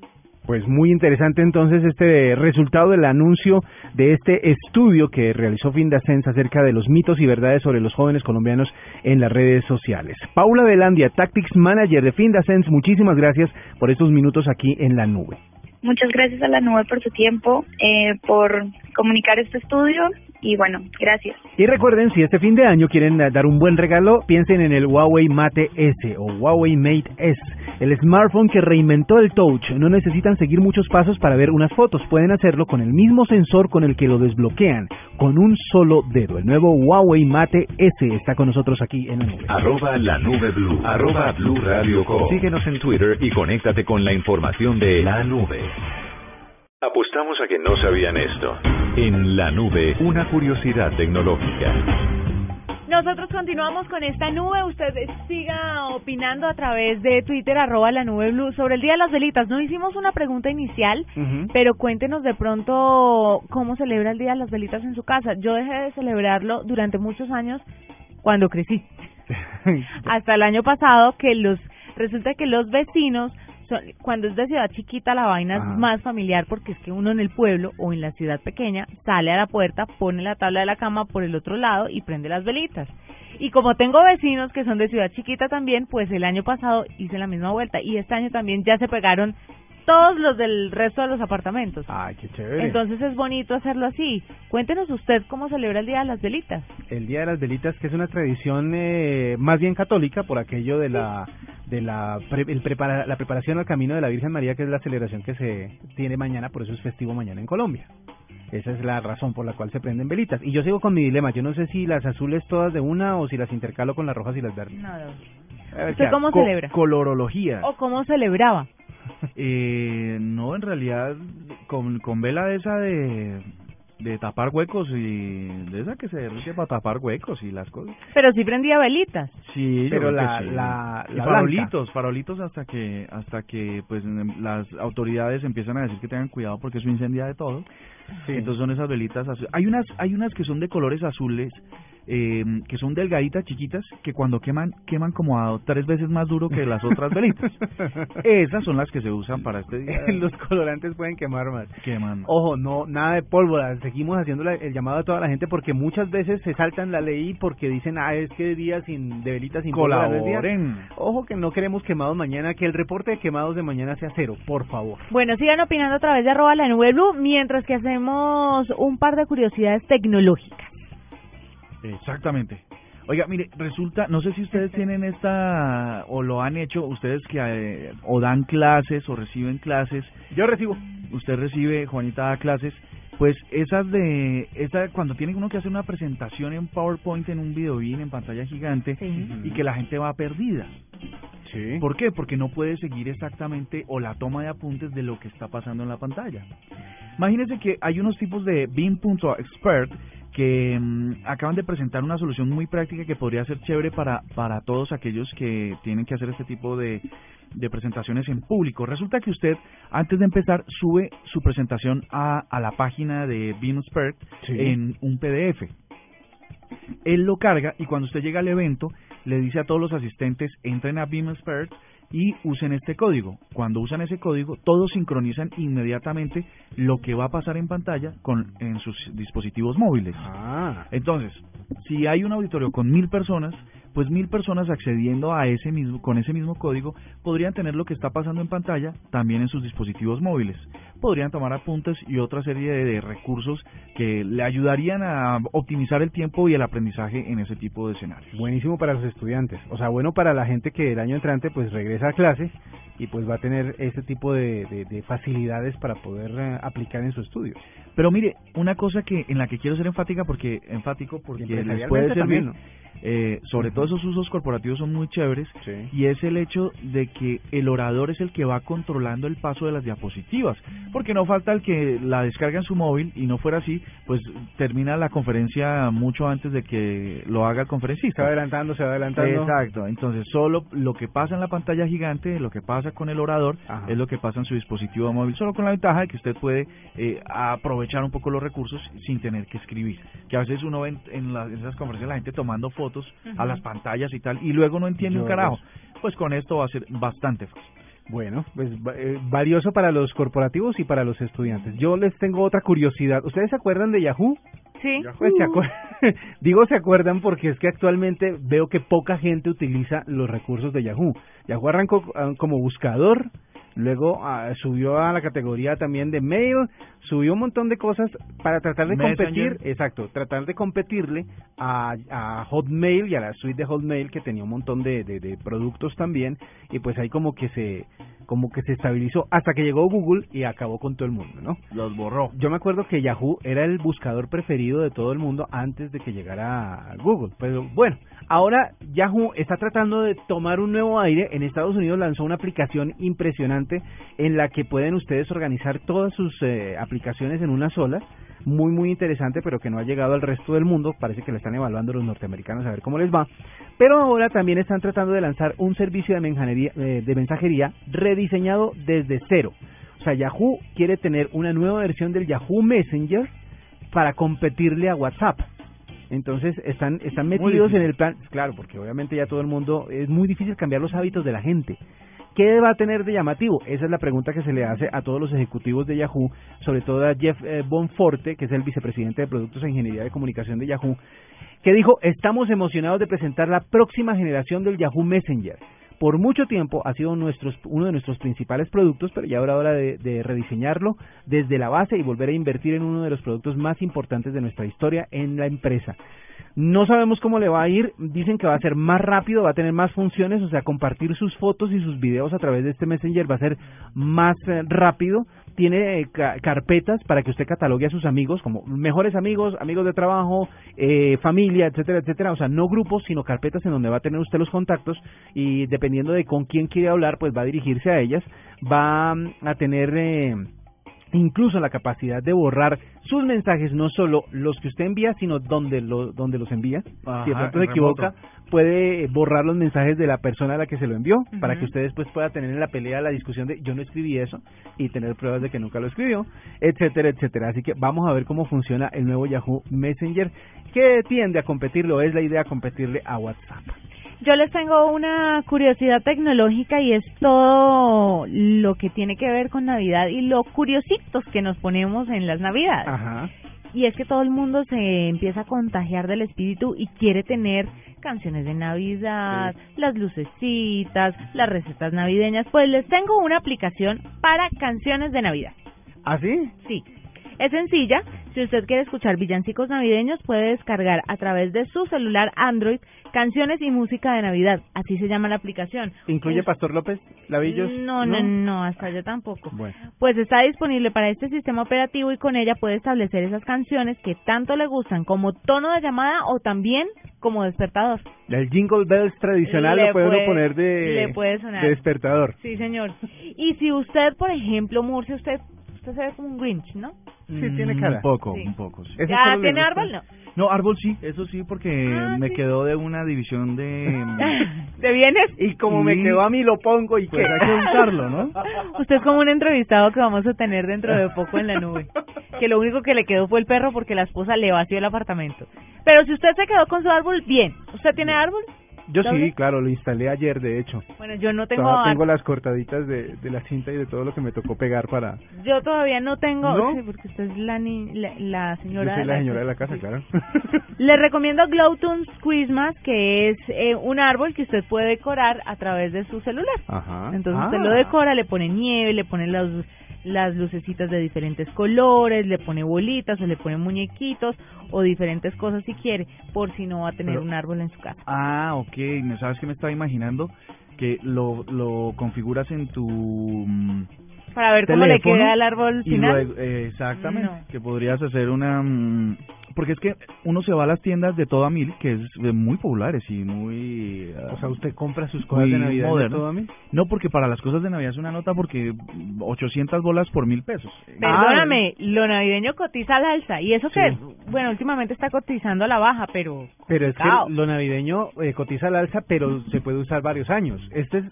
Pues muy interesante entonces este resultado del anuncio de este estudio que realizó Findasens acerca de los mitos y verdades sobre los jóvenes colombianos en las redes sociales. Paula Velandia, Tactics Manager de Findasens, muchísimas gracias por estos minutos aquí en la nube. Muchas gracias a la nube por su tiempo, eh, por comunicar este estudio y bueno, gracias. Y recuerden, si este fin de año quieren eh, dar un buen regalo, piensen en el Huawei Mate S o Huawei Mate S, el smartphone que reinventó el touch. No necesitan seguir muchos pasos para ver unas fotos, pueden hacerlo con el mismo sensor con el que lo desbloquean, con un solo dedo. El nuevo Huawei Mate S está con nosotros aquí en la nube. Arroba la nube blue. Arroba blue radio com. Síguenos en Twitter y conéctate con la información de la nube. Apostamos a que no sabían esto. En la nube, una curiosidad tecnológica. Nosotros continuamos con esta nube. Usted siga opinando a través de Twitter, arroba la nube blue, sobre el Día de las Velitas. No hicimos una pregunta inicial, pero cuéntenos de pronto cómo celebra el Día de las Velitas en su casa. Yo dejé de celebrarlo durante muchos años cuando crecí. Hasta el año pasado que los resulta que los vecinos son, cuando es de ciudad chiquita la vaina Ajá. es más familiar porque es que uno en el pueblo o en la ciudad pequeña sale a la puerta, pone la tabla de la cama por el otro lado y prende las velitas. Y como tengo vecinos que son de ciudad chiquita también, pues el año pasado hice la misma vuelta y este año también ya se pegaron todos los del resto de los apartamentos. Ay, qué chévere. Entonces es bonito hacerlo así. Cuéntenos usted cómo celebra el Día de las Velitas. el Día de las Velitas, que es una tradición eh, más bien católica por aquello de la de la pre- el prepara- la preparación al camino de la Virgen María, que es la celebración que se tiene mañana, por eso es festivo mañana en Colombia. Esa es la razón por la cual se prenden velitas. Y yo sigo con mi dilema, yo no sé si las azules todas de una o si las intercalo con las rojas y las verdes. No, no. A ver, ¿Usted ¿qué cómo hago? celebra? Colorología. ¿O cómo celebraba? Eh, no, en realidad, con, con vela esa de, de tapar huecos y de esa que se derrite para tapar huecos y las cosas. Pero sí prendía velitas. Sí, Pero la- sí. la- Y la farolitos, farolitos hasta que hasta que pues em, las autoridades empiezan a decir que tengan cuidado porque eso incendia de todo. Sí. Entonces son esas velitas azules. Hay unas hay unas que son de colores azules eh, que son delgaditas, chiquitas, que cuando queman, queman como a tres veces más duro que las otras velitas. Esas son las que se usan para este día. Los colorantes pueden quemar más. Queman. Ojo, no, nada de pólvora. Seguimos haciendo la- el llamado a toda la gente porque muchas veces se saltan la ley porque dicen, ah, es que día sin, de velitas sin pólvora. Colaboren. Ojo que no queremos quemados mañana, que el reporte de quemados de mañana sea cero, por favor. Bueno, sigan opinando a través de arroba la nube blue mientras que hacemos un par de curiosidades tecnológicas. Exactamente. Oiga, mire, resulta, no sé si ustedes tienen esta, o lo han hecho, ustedes que eh, o dan clases o reciben clases, Yo recibo. usted recibe, Juanita da clases, pues esas de, esa, cuando tiene uno que hacer una presentación en PowerPoint, en un videobeam, en pantalla gigante, Sí. y que la gente va perdida. Sí. ¿Por qué? Porque no puede seguir exactamente o la toma de apuntes de lo que está pasando en la pantalla. Imagínense que hay unos tipos de Beam.expert que mm, acaban de presentar una solución muy práctica que podría ser chévere para, para todos aquellos que tienen que hacer este tipo de, de presentaciones en público. Resulta que usted, antes de empezar, sube su presentación a, a la página de Beamspert Sí. en un PDF él lo carga y cuando usted llega al evento le dice a todos los asistentes entren a Beamspert y usen este código. Cuando usan ese código, todos sincronizan inmediatamente lo que va a pasar en pantalla con en sus dispositivos móviles. Ah. Entonces, si hay un auditorio con mil personas, pues mil personas accediendo a ese mismo, con ese mismo código, podrían tener lo que está pasando en pantalla también en sus dispositivos móviles. Podrían tomar apuntes y otra serie de, de recursos que le ayudarían a optimizar el tiempo y el aprendizaje en ese tipo de escenarios. Buenísimo para los estudiantes. O sea, bueno para la gente que el año entrante pues regresa a clase y pues va a tener este tipo de, de- de facilidades para poder eh, aplicar en su estudio. Pero mire, una cosa que en la que quiero ser enfática porque enfático porque les puede servir, también, ¿no? Eh, sobre todo esos usos corporativos son muy chéveres Sí. y es el hecho de que el orador es el que va controlando el paso de las diapositivas, porque no falta el que la descarga en su móvil y no fuera así, pues termina la conferencia mucho antes de que lo haga el Se conferencista. va adelantando, se va adelantando. Exacto, entonces solo lo que pasa en la pantalla gigante, lo que pasa con el orador, Ajá. es lo que pasa en su dispositivo móvil, solo con la ventaja de que usted puede eh, aprovechar un poco los recursos sin tener que escribir. Que a veces uno ve en, en esas conferencias la gente tomando fotos a Ujú. las pantallas y tal, y luego no entiende un Yo carajo. Pues con esto va a ser bastante fácil. Bueno, pues va- eh, valioso para los corporativos y para los estudiantes. Yo les tengo otra curiosidad. ¿Ustedes se acuerdan de Yahoo? Sí. Pues se acuer- Digo se acuerdan porque es que actualmente veo que poca gente utiliza los recursos de Yahoo. Yahoo arrancó ah, como buscador, luego ah, subió a la categoría también de mail, subió un montón de cosas para tratar de Messenger. competir, exacto, tratar de competirle a, a Hotmail y a la suite de Hotmail que tenía un montón de, de, de productos también y pues ahí como que se como que se estabilizó hasta que llegó Google y acabó con todo el mundo, ¿no? Los borró. Yo me acuerdo que Yahoo era el buscador preferido de todo el mundo antes de que llegara Google. Pero bueno, ahora Yahoo está tratando de tomar un nuevo aire. En Estados Unidos lanzó una aplicación impresionante en la que pueden ustedes organizar todas sus eh, aplicaciones en una sola. Muy, muy interesante, pero que no ha llegado al resto del mundo. Parece que la están evaluando los norteamericanos a ver cómo les va. Pero ahora también están tratando de lanzar un servicio de mensajería, eh, de mensajería rediseñado desde cero. O sea, Yahoo quiere tener una nueva versión del Yahoo Messenger para competirle a WhatsApp. Entonces están están metidos en el plan, claro, porque obviamente ya todo el mundo es muy difícil cambiar los hábitos de la gente. ¿Qué va a tener de llamativo? Esa es la pregunta que se le hace a todos los ejecutivos de Yahoo, sobre todo a Jeff eh, Bonforte, que es el vicepresidente de Productos e Ingeniería de Comunicación de Yahoo, que dijo, estamos emocionados de presentar la próxima generación del Yahoo Messenger. Por mucho tiempo ha sido nuestros, uno de nuestros principales productos, pero ya habrá hora de, de rediseñarlo desde la base y volver a invertir en uno de los productos más importantes de nuestra historia en la empresa. No sabemos cómo le va a ir, dicen que va a ser más rápido, va a tener más funciones, o sea, compartir sus fotos y sus videos a través de este Messenger va a ser más eh, rápido. Tiene eh, ca- carpetas para que usted catalogue a sus amigos como mejores amigos, amigos de trabajo, eh, familia, etcétera, etcétera. O sea, no grupos, sino carpetas en donde va a tener usted los contactos y dependiendo de con quién quiere hablar, pues va a dirigirse a ellas. Va mm, a tener... Eh, incluso la capacidad de borrar sus mensajes, no solo los que usted envía, sino donde, lo, donde los envía. Ajá, si de pronto se equivoca, puede borrar los mensajes de la persona a la que se lo envió, para que usted después pueda tener en la pelea la discusión de yo no escribí eso y tener pruebas de que nunca lo escribió, etcétera, etcétera. Así que vamos a ver cómo funciona el nuevo Yahoo Messenger, que tiende a competirlo, es la idea competirle a WhatsApp. Yo les tengo una curiosidad tecnológica y es todo lo que tiene que ver con Navidad y lo curiositos que nos ponemos en las Navidades. Ajá. Y es que todo el mundo se empieza a contagiar del espíritu y quiere tener canciones de Navidad, las lucecitas, las recetas navideñas. Pues les tengo una aplicación para canciones de Navidad. ¿Ah, sí? Sí. Es sencilla. Si usted quiere escuchar villancicos navideños, puede descargar a través de su celular Android canciones y música de Navidad. Así se llama la aplicación. ¿Incluye Us- Pastor López? ¿Lavillos? No, no, no, hasta yo tampoco. Bueno. Pues está disponible para este sistema operativo y con ella puede establecer esas canciones que tanto le gustan como tono de llamada o también como despertador. El Jingle Bells tradicional Le lo puede uno poner de, le puede sonar. de despertador. Sí, señor. Y si usted, por ejemplo, Murcia, usted, usted se ve como un Grinch, ¿no? Sí, tiene Mm, cara. Un poco, Sí. un poco, sí. ¿Ya solo le tiene gusta. árbol? No. No, árbol sí, eso sí, porque Ah, me sí. quedó de una división de... ¿Te vienes? Y como me quedó a mí, lo pongo y Pues hay que usarlo, ¿no? Usted es como un entrevistado que vamos a tener dentro de poco en la nube. Que lo único que le quedó fue el perro porque la esposa le vació el apartamento. Pero si usted se quedó con su árbol, bien. ¿Usted tiene árbol? Yo ¿Doble? sí, claro, lo instalé ayer, de hecho. Bueno, yo no tengo Todavía tengo las cortaditas de, de la cinta y de todo lo que me tocó pegar para... Yo todavía no tengo. ¿No? Sí, porque usted es la, ni- la, la Yo señora. soy de la señora de la casa, sí. claro. Le recomiendo Glowtunes Christmas, que es eh, un árbol que usted puede decorar a través de su celular. Ajá. Entonces Ah. usted lo decora, le pone nieve, le pone las, las lucecitas de diferentes colores, le pone bolitas o le pone muñequitos o diferentes cosas si quiere, por si no va a tener Pero- un árbol en su casa. Ah, ok. ¿Me ¿Sabes qué me estaba imaginando? Que lo, lo configuras en tu... Para ver cómo le queda el árbol y final. luego- eh, exactamente. No. Que podrías hacer una... mm, Porque es que uno se va a las tiendas de todo a mil, que es eh, muy populares y muy... ah, O sea, ¿usted compra sus cosas de Navidad de moderno. todo a mí? No, porque para las cosas de Navidad es una nota porque 800 bolas por mil pesos. Perdóname, lo navideño cotiza al alza y eso que, Sí. bueno, últimamente está cotizando a la baja, pero... Pero es que lo navideño eh, cotiza al alza, pero se puede usar varios años. Este es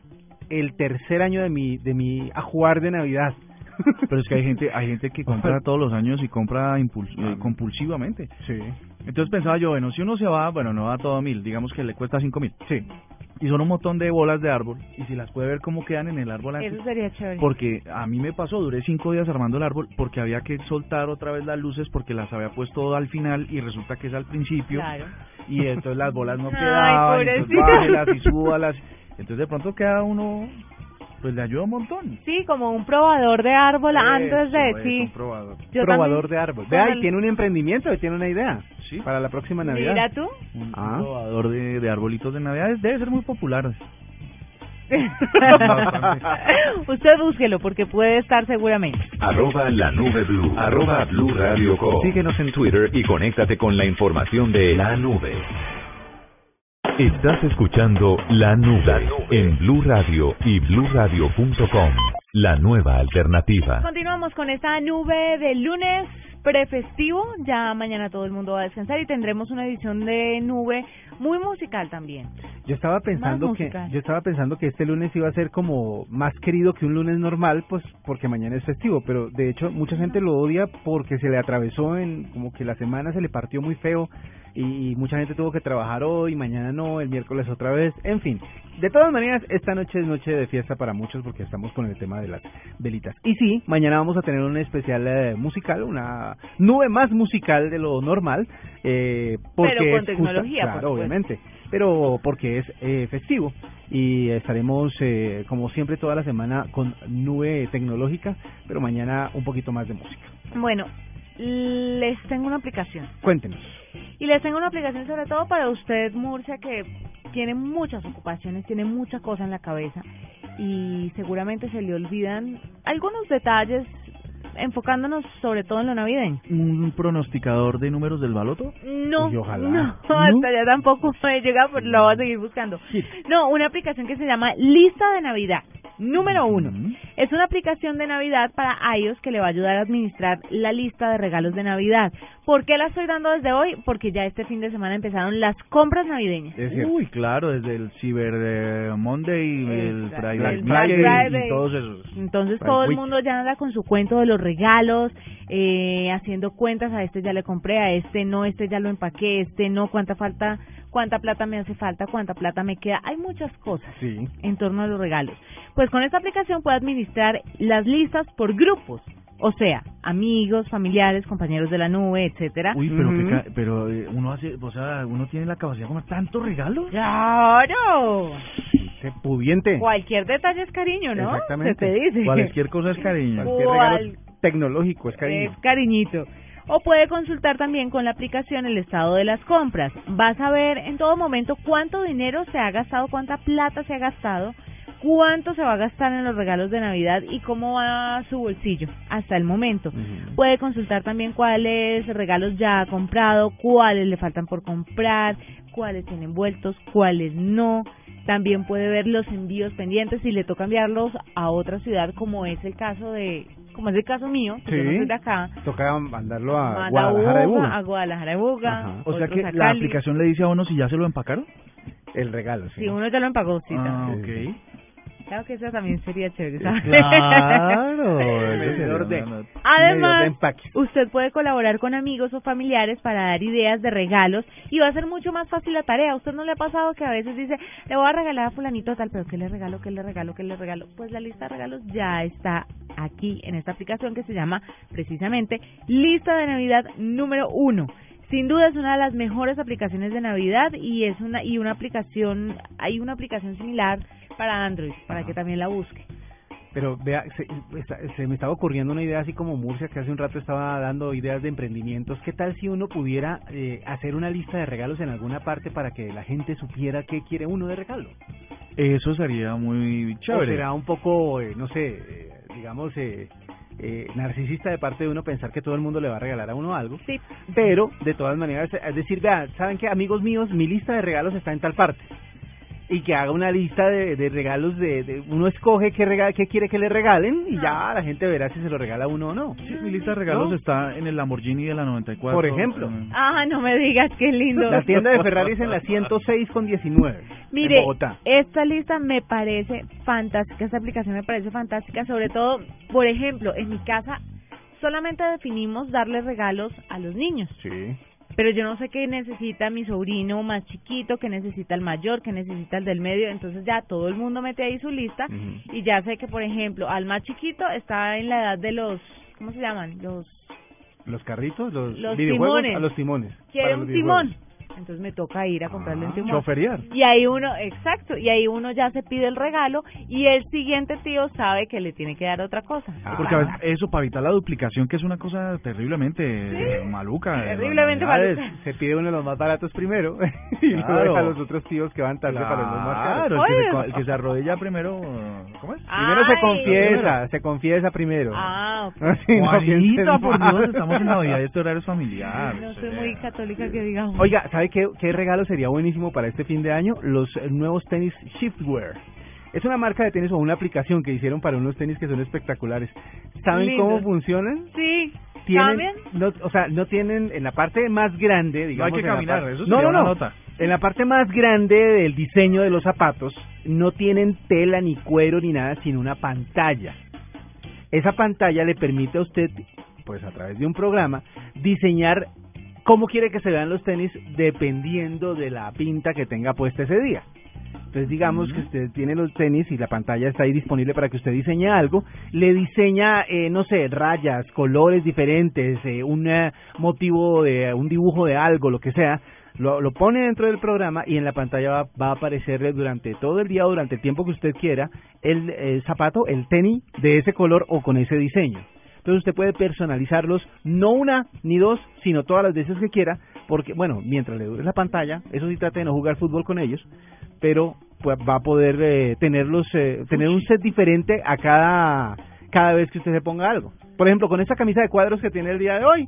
el tercer año de mi de mi ajuar de Navidad. Pero es que hay gente hay gente que compra todos los años y compra impuls- eh, compulsivamente. Sí. Entonces pensaba yo, bueno, si uno se va, bueno, no va a todo a mil, digamos que le cuesta cinco mil. Sí. Y son un montón de bolas de árbol. Y si las puede ver cómo quedan en el árbol antes. Eso sería chévere. Porque a mí me pasó, duré cinco días armando el árbol porque había que soltar otra vez las luces porque las había puesto al final y resulta que es al principio. Claro. Y entonces las bolas no Ay, quedaban, entonces bájelas y súbalas. Entonces de pronto queda uno, pues le ayuda un montón. Sí, como un probador de árbol antes de... Eso, es Sí. un probador. Yo Probador también- de árbol. Vea, el- y tiene un emprendimiento, y tiene una idea. Sí. Para la próxima Navidad. Mira tú. Un, un Ah. probador de, de arbolitos de Navidad debe ser muy popular. Usted búsquelo porque puede estar seguramente. Arroba la nube blue. Arroba blue radio com. Síguenos en Twitter y conéctate con la información de la nube. Estás escuchando La Nube en Blue Radio y bluradio.com. La nueva alternativa. Continuamos con esta nube de lunes prefestivo. Ya mañana todo el mundo va a descansar y tendremos una edición de nube muy musical también. Yo estaba pensando que yo estaba pensando que este lunes iba a ser como más querido que un lunes normal, pues porque mañana es festivo, pero de hecho mucha gente lo odia porque se le atravesó en como que la semana se le partió muy feo y, mucha gente tuvo que trabajar hoy, mañana no, el miércoles otra vez, en fin. De todas maneras, esta noche es noche de fiesta para muchos porque estamos con el tema de las velitas. Y sí, mañana vamos a tener un especial eh, musical, una nube más musical de lo normal, eh, porque Pero con justa- tecnología, por claro, supuesto. Obviamente, pero porque es eh, festivo y estaremos eh, como siempre toda la semana con nube tecnológica, pero mañana un poquito más de música. Bueno, les tengo una aplicación. Cuéntenos. Y les tengo una aplicación sobre todo para usted, Murcia, que tiene muchas ocupaciones, tiene mucha cosa en la cabeza y seguramente se le olvidan algunos detalles enfocándonos sobre todo en lo navideño. ¿Un pronosticador de números del baloto? No, Uy, ojalá. no, hasta allá tampoco he llegado, pero lo voy a seguir buscando. No, una aplicación que se llama Lista de Navidad. Número uno. Es una aplicación de Navidad para iOS que le va a ayudar a administrar la lista de regalos de Navidad. ¿Por qué la estoy dando desde hoy? Porque ya este fin de semana empezaron las compras navideñas. Uy, claro, desde el Cyber eh, Monday, el Exacto. Friday, El Black Friday. y todos esos. Entonces todo el mundo ya anda con su cuento de los regalos, eh, haciendo cuentas, a este ya le compré, a este no, este ya lo empaqué, este no, cuánta falta, cuánta plata me hace falta, cuánta plata me queda. Hay muchas cosas Sí. en torno a los regalos. Pues con esta aplicación puede administrar las listas por grupos, o sea, amigos, familiares, compañeros de la nube, etcétera. Uy, pero, Ujú. que ca- pero eh, uno hace, o sea, uno tiene la capacidad de comer tantos regalos. ¡Claro! Pudiente. Cualquier detalle es cariño, ¿no? Exactamente. Se te dice. Cualquier cosa es cariño. Cualquier regalo tecnológico es cariño. Es cariñito. O puede consultar también con la aplicación el estado de las compras. Vas a ver en todo momento cuánto dinero se ha gastado, cuánta plata se ha gastado, cuánto se va a gastar en los regalos de Navidad y cómo va su bolsillo hasta el momento. Puede consultar también cuáles regalos ya ha comprado, cuáles le faltan por comprar, cuáles tienen vueltos, cuáles no. También puede ver los envíos pendientes si le toca enviarlos a otra ciudad, como es el caso de, como es el caso mío, que yo no Sí. soy de acá. Toca mandarlo a Manda Guadalajara de Buga, Buga. a Guadalajara de Buga, Ajá. O sea que la aplicación le dice a uno si ya se lo empacaron. El regalo, sí. Si uno ya lo empagó, sí. ah, ok. Claro que eso también sería chévere, ¿sabes? Claro. Medidor de Además, empaque. usted puede colaborar con amigos o familiares para dar ideas de regalos y va a ser mucho más fácil la tarea. ¿A usted no le ha pasado que a veces dice, le voy a regalar a fulanito tal, pero ¿qué le regalo, qué le regalo, qué le regalo? Pues la lista de regalos ya está aquí en esta aplicación que se llama precisamente Lista de Navidad número uno. Sin duda es una de las mejores aplicaciones de Navidad y es una y una aplicación hay una aplicación similar para Android para que también la busque. Pero vea, se, está- se me estaba ocurriendo una idea así como Murcia, que hace un rato estaba dando ideas de emprendimientos. ¿Qué tal si uno pudiera eh, hacer una lista de regalos en alguna parte para que la gente supiera qué quiere uno de regalo? Eso sería muy O chévere. será un poco, eh, no sé, eh, digamos, eh, eh, narcisista de parte de uno pensar que todo el mundo le va a regalar a uno algo. Sí. Pero, de todas maneras, es decir, vean, ¿saben qué, amigos míos? Mi lista de regalos está en tal parte. Y que haga una lista de, de regalos, de, de- uno escoge qué, rega- qué quiere que le regalen y ya la gente verá si se lo regala a uno o no. Sí, mi lista de regalos ¿No? está en el Lamborghini de la 94. Por ejemplo. Eh, Ah, no me digas qué lindo. La tienda de Ferrari es en la 106 con 19 Mire, en Bogotá. esta lista me parece fantástica, esta aplicación me parece fantástica, sobre todo, por ejemplo, en mi casa solamente definimos darle regalos a los niños, Sí. Pero yo no sé qué necesita mi sobrino más chiquito, qué necesita el mayor, qué necesita el del medio, entonces ya todo el mundo mete ahí su lista y ya sé que, por ejemplo, al más chiquito está en la edad de los, ¿cómo se llaman? Los Los carritos, los, Los videojuegos timones. a los timones. quiere un timón. Entonces me toca ir a comprarle un Ah, timón. Choferiar. Y ahí uno, exacto, y ahí uno ya se pide el regalo y el siguiente tío sabe que le tiene que dar otra cosa. Ah. Porque a veces eso para evitar la duplicación, que es una cosa terriblemente eh, maluca. Terriblemente maluca. Se pide uno de los más baratos primero y luego Claro. deja a los otros tíos que van tarde para los más caros. Claro, el que, se, Oye. co- el que se arrodilla primero. ¿Cómo es? Primero se Ay. confiesa, se confiesa primero. Ah, ok. Así no Juanita, piensen por. Dios, estamos en Navidad y este horario es familiar. no soy muy católica que digamos. Oiga, ¿sabe qué, qué regalo sería buenísimo para este fin de año? Los nuevos tenis Shiftwear. Es una marca de tenis o una aplicación que hicieron para unos tenis que son espectaculares. ¿Saben cómo funcionan? Sí, Tienen, no, o sea, no tienen en la parte más grande, No hay digamos. que caminar, eso no, no, una no. nota. En la parte más grande del diseño de los zapatos no tienen tela ni cuero ni nada, sino una pantalla. Esa pantalla le permite a usted, pues a través de un programa, diseñar cómo quiere que se vean los tenis dependiendo de la pinta que tenga puesta ese día. Entonces digamos que usted tiene los tenis y la pantalla está ahí disponible para que usted diseñe algo, le diseña, eh, no sé, rayas, colores diferentes, eh, un eh, motivo de un dibujo de algo, lo que sea, lo, lo pone dentro del programa y en la pantalla va, va a aparecerle durante todo el día o durante el tiempo que usted quiera el, el zapato, el tenis de ese color o con ese diseño. Entonces usted puede personalizarlos no una ni dos, sino todas las veces que quiera, porque, bueno, mientras le dure la pantalla, eso sí trate de no jugar fútbol con ellos, pero pues, va a poder eh, tenerlos, eh, tener un set diferente a cada, cada vez que usted se ponga algo. Por ejemplo, con esta camisa de cuadros que tiene el día de hoy,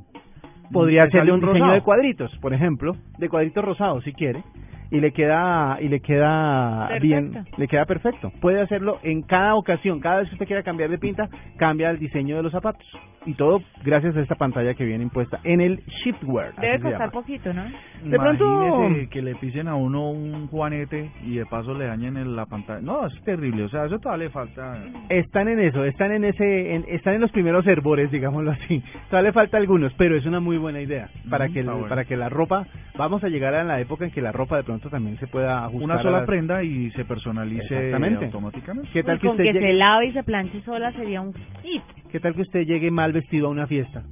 podría hacerle un un diseño rosado. de cuadritos, por ejemplo, de cuadritos rosados si quiere, y le queda y le queda Perfecto. bien, le queda perfecto. Puede hacerlo en cada ocasión, cada vez que usted quiera cambiar de pinta, cambia el diseño de los zapatos y todo gracias a esta pantalla que viene impuesta en el Shiftwear. así Debe costar llama. poquito, ¿no? De pronto- Imagínese que le pisen a uno un juanete y de paso le dañen en la pantalla. No, es terrible, o sea, eso todavía le falta. Están en eso, están en ese, en- están en los primeros herbores, digámoslo así. Todavía le falta algunos, pero es una muy buena idea para que el- para que la ropa, vamos a llegar a la época en que la ropa de pronto también se pueda ajustar. Una sola las- prenda y se personalice automáticamente. ¿Qué tal Uy, que con usted que llegue, se lave y se planche sola sería un hit. qué tal que usted llegue mal vestido a una fiesta?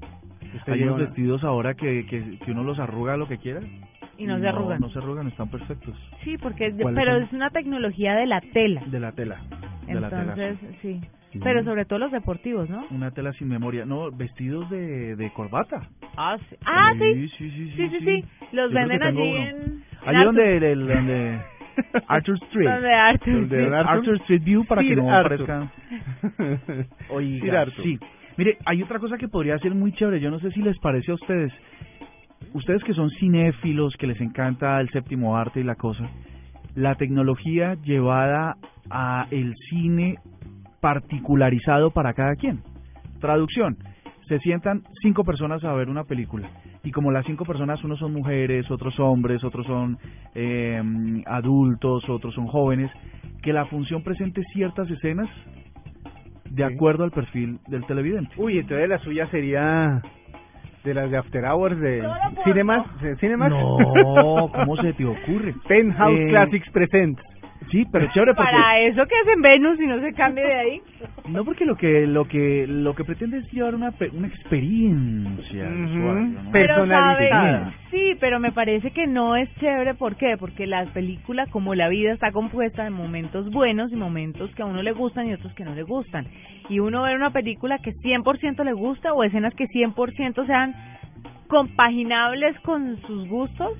Usted Hay unos una- vestidos ahora que, que, que uno los arruga lo que quiera. Y no se arrugan. No se arrugan, están perfectos. Sí, porque es de- ¿Cuáles pero son? es una tecnología de la tela. De la tela. De la tela. Entonces, sí. Sí. Pero sobre todo los deportivos, ¿no? Una tela sin memoria. No, vestidos de, de corbata. Ah, sí. Ah, sí. Sí, sí, sí. Sí, sí, sí. Los Yo venden allí uno. en... Allí donde, el- donde Arthur Street. Donde Arthur. Don Arthur. Arthur Street View para que no Arthur. parezca. Sir Oiga, Arthur. sí. Mire, hay otra cosa que podría ser muy chévere. Yo no sé si les parece a ustedes. Ustedes que son cinéfilos, que les encanta el séptimo arte y la cosa. La tecnología llevada a el cine particularizado para cada quien. Traducción. Se sientan cinco personas a ver una película. Y como las cinco personas, unos son mujeres, otros hombres, otros son eh, adultos, otros son jóvenes, que la función presente ciertas escenas de Sí. acuerdo al perfil del televidente. Uy, entonces la suya sería de las de After Hours de Cinemas, de Cinemas. No, ¿cómo se te ocurre? Penthouse Eh, Classics Present. Sí, pero chévere porque Para eso que hacen Venus y no se cambie de ahí. no porque lo que lo que lo que pretende es llevar una una experiencia. Pero- Pero Personalizada. sí, pero me parece que no es chévere. ¿Por qué? Porque la película, como la vida, está compuesta de momentos buenos y momentos que a uno le gustan y otros que no le gustan. Y uno ve una película que 100% le gusta o escenas que 100% sean compaginables con sus gustos.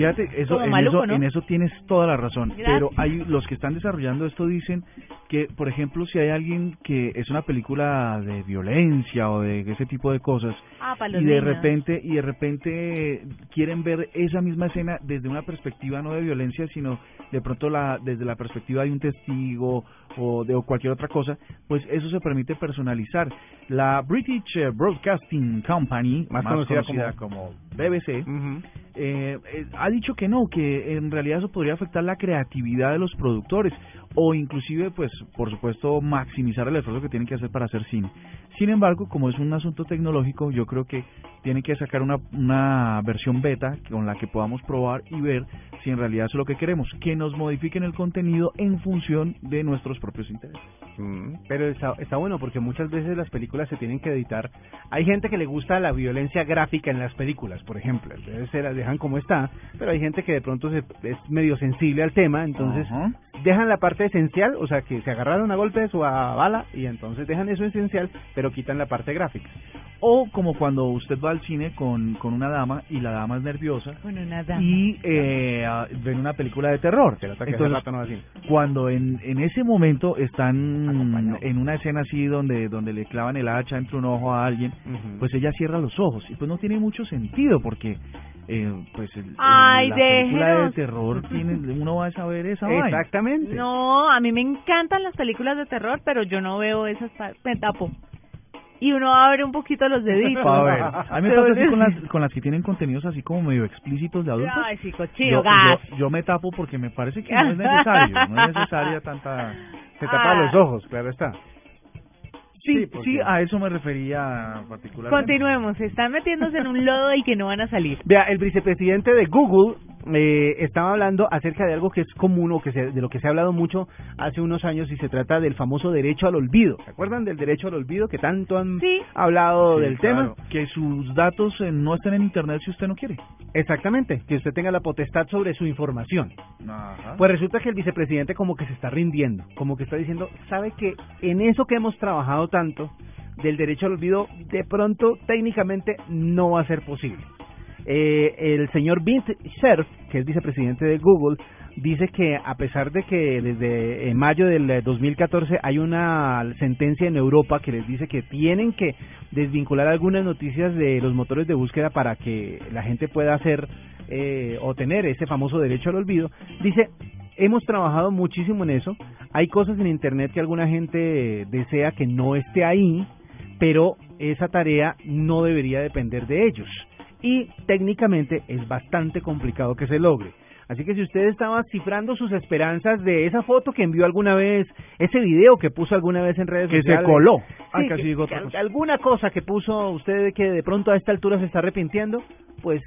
Fíjate, eso, Como en, maluco, eso ¿no? en eso tienes toda la razón. Gracias. Pero hay los que están desarrollando esto dicen que, por ejemplo, si hay alguien que es una película de violencia o de ese tipo de cosas Ah, y de niños. repente y de repente quieren ver esa misma escena desde una perspectiva no de violencia sino de pronto la desde la perspectiva de un testigo o de o cualquier otra cosa pues eso se permite personalizar la British eh, Broadcasting Company Más más, conocida conocida, como, BBC eh, eh, ha dicho que no, que en realidad eso podría afectar la creatividad de los productores o inclusive, pues, por supuesto, maximizar el esfuerzo que tienen que hacer para hacer cine. Sin embargo, como es un asunto tecnológico, yo creo que tienen que sacar una, una versión beta con la que podamos probar y ver si en realidad es lo que queremos, que nos modifiquen el contenido en función de nuestros propios intereses. Mm, Pero está, está bueno porque muchas veces las películas se tienen que editar. Hay gente que le gusta la violencia gráfica en las películas, por ejemplo. Entonces se las dejan como está, pero hay gente que de pronto se, es medio sensible al tema, entonces dejan la parte esencial, o sea, que se agarraron a golpes o a bala y entonces dejan eso esencial, pero quitan la parte gráfica. O como cuando usted va al cine con, con una dama y la dama es nerviosa y eh, ah, ven una película de terror. Que Entonces, rato no cuando en, en ese momento están Acompañado. en una escena así donde donde le clavan el hacha entre un ojo a alguien, pues ella cierra los ojos y pues no tiene mucho sentido porque eh, pues el- Ay, la película de terror tiene uno va a saber esa vaina. Exactamente. No, a mí me encantan las películas de terror, pero yo no veo esas. Me tapo. Y uno abre un poquito los deditos. A ver, a mí me pasa así con las con las que tienen contenidos así como medio explícitos de adultos. Ay, sí, Yo, cochino, gas. yo, yo me tapo porque me parece que no es necesario, no es necesaria tanta Se tapa Ah. los ojos, claro está. Sí, Sí, sí, a eso me refería particularmente. Continuemos, están metiéndose en un lodo del que no van a salir. Vea, el vicepresidente de Google eh, estaba hablando acerca de algo que es común o que se- de lo que se ha hablado mucho hace unos años y se trata del famoso derecho al olvido. ¿Se acuerdan del derecho al olvido que tanto han Sí. hablado Sí, del claro, tema? Que sus datos eh, no estén en internet si usted no quiere. Exactamente, que usted tenga la potestad sobre su información. Ajá. Pues resulta que el vicepresidente como que se está rindiendo, como que está diciendo, sabe que en eso que hemos trabajado tanto del derecho al olvido, de pronto técnicamente no va a ser posible. Eh, el señor Vince Cerf, que es vicepresidente de Google, dice que a pesar de que desde eh, mayo del eh, 2014 hay una sentencia en Europa que les dice que tienen que desvincular algunas noticias de los motores de búsqueda para que la gente pueda hacer eh, o tener ese famoso derecho al olvido, dice, hemos trabajado muchísimo en eso, hay cosas en Internet que alguna gente desea que no esté ahí, pero esa tarea no debería depender de ellos. Y técnicamente es bastante complicado que se logre. Así que si usted estaba cifrando sus esperanzas de esa foto que envió alguna vez, ese video que puso alguna vez en redes Que se sociales. coló. Sí, Ah, que- que cosa. alguna cosa que puso usted que de pronto a esta altura se está arrepintiendo, pues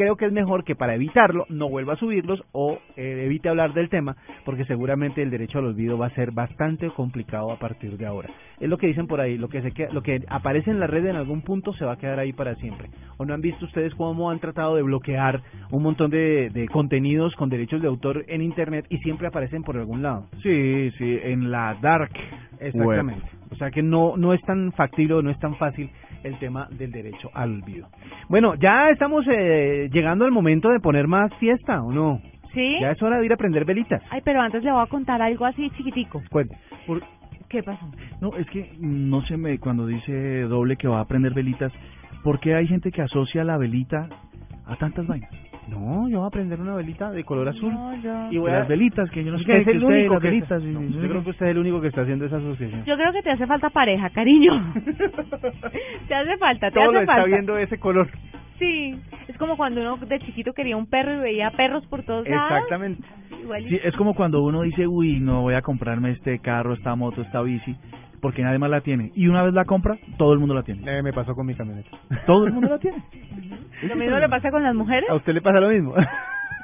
creo que es mejor que para evitarlo no vuelva a subirlos o eh, evite hablar del tema, porque seguramente el derecho al olvido va a ser bastante complicado a partir de ahora. Es lo que dicen por ahí, lo que se queda- lo que aparece en la red en algún punto se va a quedar ahí para siempre. ¿O no han visto ustedes cómo han tratado de bloquear un montón de, de contenidos con derechos de autor en internet y siempre aparecen por algún lado? Sí, sí, en la dark Exactamente. web. O sea que no, no es tan factible o no es tan fácil el tema del derecho al olvido. Bueno, ya estamos eh, llegando al momento de poner más fiesta, ¿o no? ¿Sí? Ya es hora de ir a prender velitas. Ay, pero antes le voy a contar algo así chiquitico. Cuente. Por- ¿Qué pasó? no, es que no se me, cuando dice doble que va a prender velitas, ¿por qué hay gente que asocia la velita a tantas vainas? No, yo voy a prender una velita de color azul. No, yo... Y voy a- las velitas, que yo no sé qué, es que el único que velitas. está- no, yo creo que usted es el único que está haciendo esa asociación. Yo creo que te hace falta pareja, cariño. te hace falta, te Todo lo hace está falta. viendo ese color. Sí, es como cuando uno de chiquito quería un perro y veía perros por todos lados. Exactamente. Igual Sí, es como cuando uno dice, uy, no voy a comprarme este carro, esta moto, esta bici, porque nadie más la tiene. Y una vez la compra, todo el mundo la tiene. Eh, me pasó con mi camioneta. Todo el mundo la tiene. Lo mismo le pasa con las mujeres. ¿A usted le pasa lo mismo?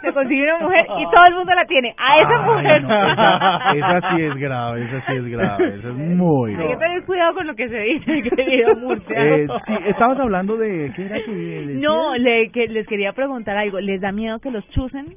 Se consigue una mujer y todo el mundo la tiene. A esa Ay, mujer. no, esa, esa sí es grave, esa sí es grave, esa es muy Hay que grave. tener cuidado con lo que se dice, querido Murcia. Eh, sí, estabas hablando de, ¿qué era que? No, le, que, les quería preguntar algo. ¿Les da miedo que los chusen?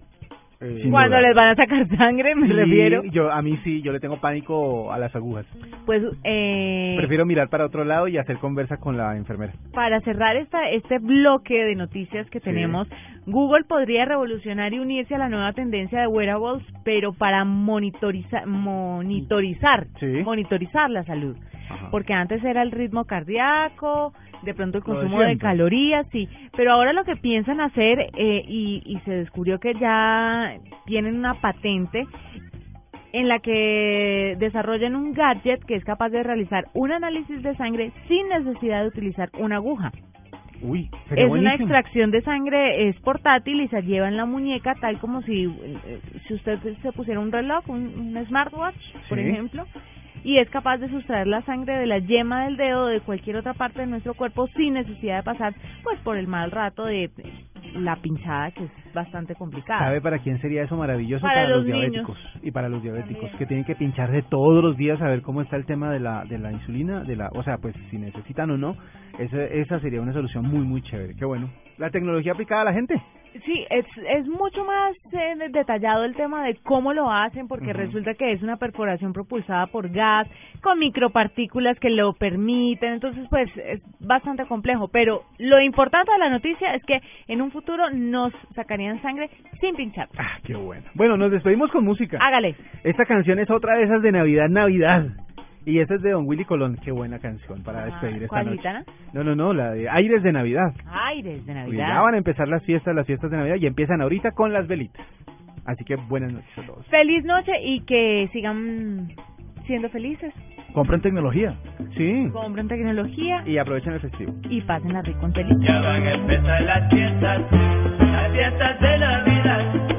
Eh, Cuando duda. les van a sacar sangre, me sí, refiero. Yo, a mí sí, yo le tengo pánico a las agujas. Pues, eh, Prefiero mirar para otro lado y hacer conversa con la enfermera. para cerrar esta, este bloque de noticias que Sí. tenemos, Google podría revolucionar y unirse a la nueva tendencia de wearables, pero para monitorizar, monitorizar, Sí. monitorizar la salud. Ajá. Porque antes era el ritmo cardíaco, de pronto el de consumo de, calorías, sí. Pero ahora lo que piensan hacer, eh, y, y se descubrió que ya tienen una patente en la que desarrollan un gadget que es capaz de realizar un análisis de sangre sin necesidad de utilizar una aguja. Uy, Es una extracción de sangre, es portátil y se lleva en la muñeca tal como si, eh, si usted se pusiera un reloj, un, un smartwatch, por Sí. ejemplo, y es capaz de sustraer la sangre de la yema del dedo o de cualquier otra parte de nuestro cuerpo sin necesidad de pasar pues por el mal rato de la pinchada que es bastante complicada. ¿Sabe para quién sería eso maravilloso? Para los, los niños. diabéticos. Y para los diabéticos, También. que tienen que pincharse todos los días a ver cómo está el tema de la, de la insulina, de la, o sea, pues si necesitan o no. Esa, esa sería una solución muy, muy chévere. Qué bueno. La tecnología aplicada a la gente. Sí, es, es mucho más eh, detallado el tema de cómo lo hacen, porque resulta que es una perforación propulsada por gas, con micropartículas que lo permiten, entonces pues es bastante complejo, pero lo importante de la noticia es que en un futuro nos sacarían sangre sin pinchar. Ah, qué bueno. Bueno, nos despedimos con música. Hágale. Esta canción es otra de esas de Navidad, Navidad. Y esta es de Don Willy Colón. Qué buena canción para despedir esta ¿Cuál, noche. No, no, no, la de Aires de Navidad. Aires de Y Navidad. ya van a empezar las fiestas, las fiestas de Navidad y empiezan ahorita con las velitas. Así que buenas noches a todos. Feliz noche y que sigan siendo felices. Compren tecnología. Sí. Compren tecnología Y aprovechen el festivo. y pasen la rico feliz. Ya van a empezar las fiestas, las fiestas de Navidad.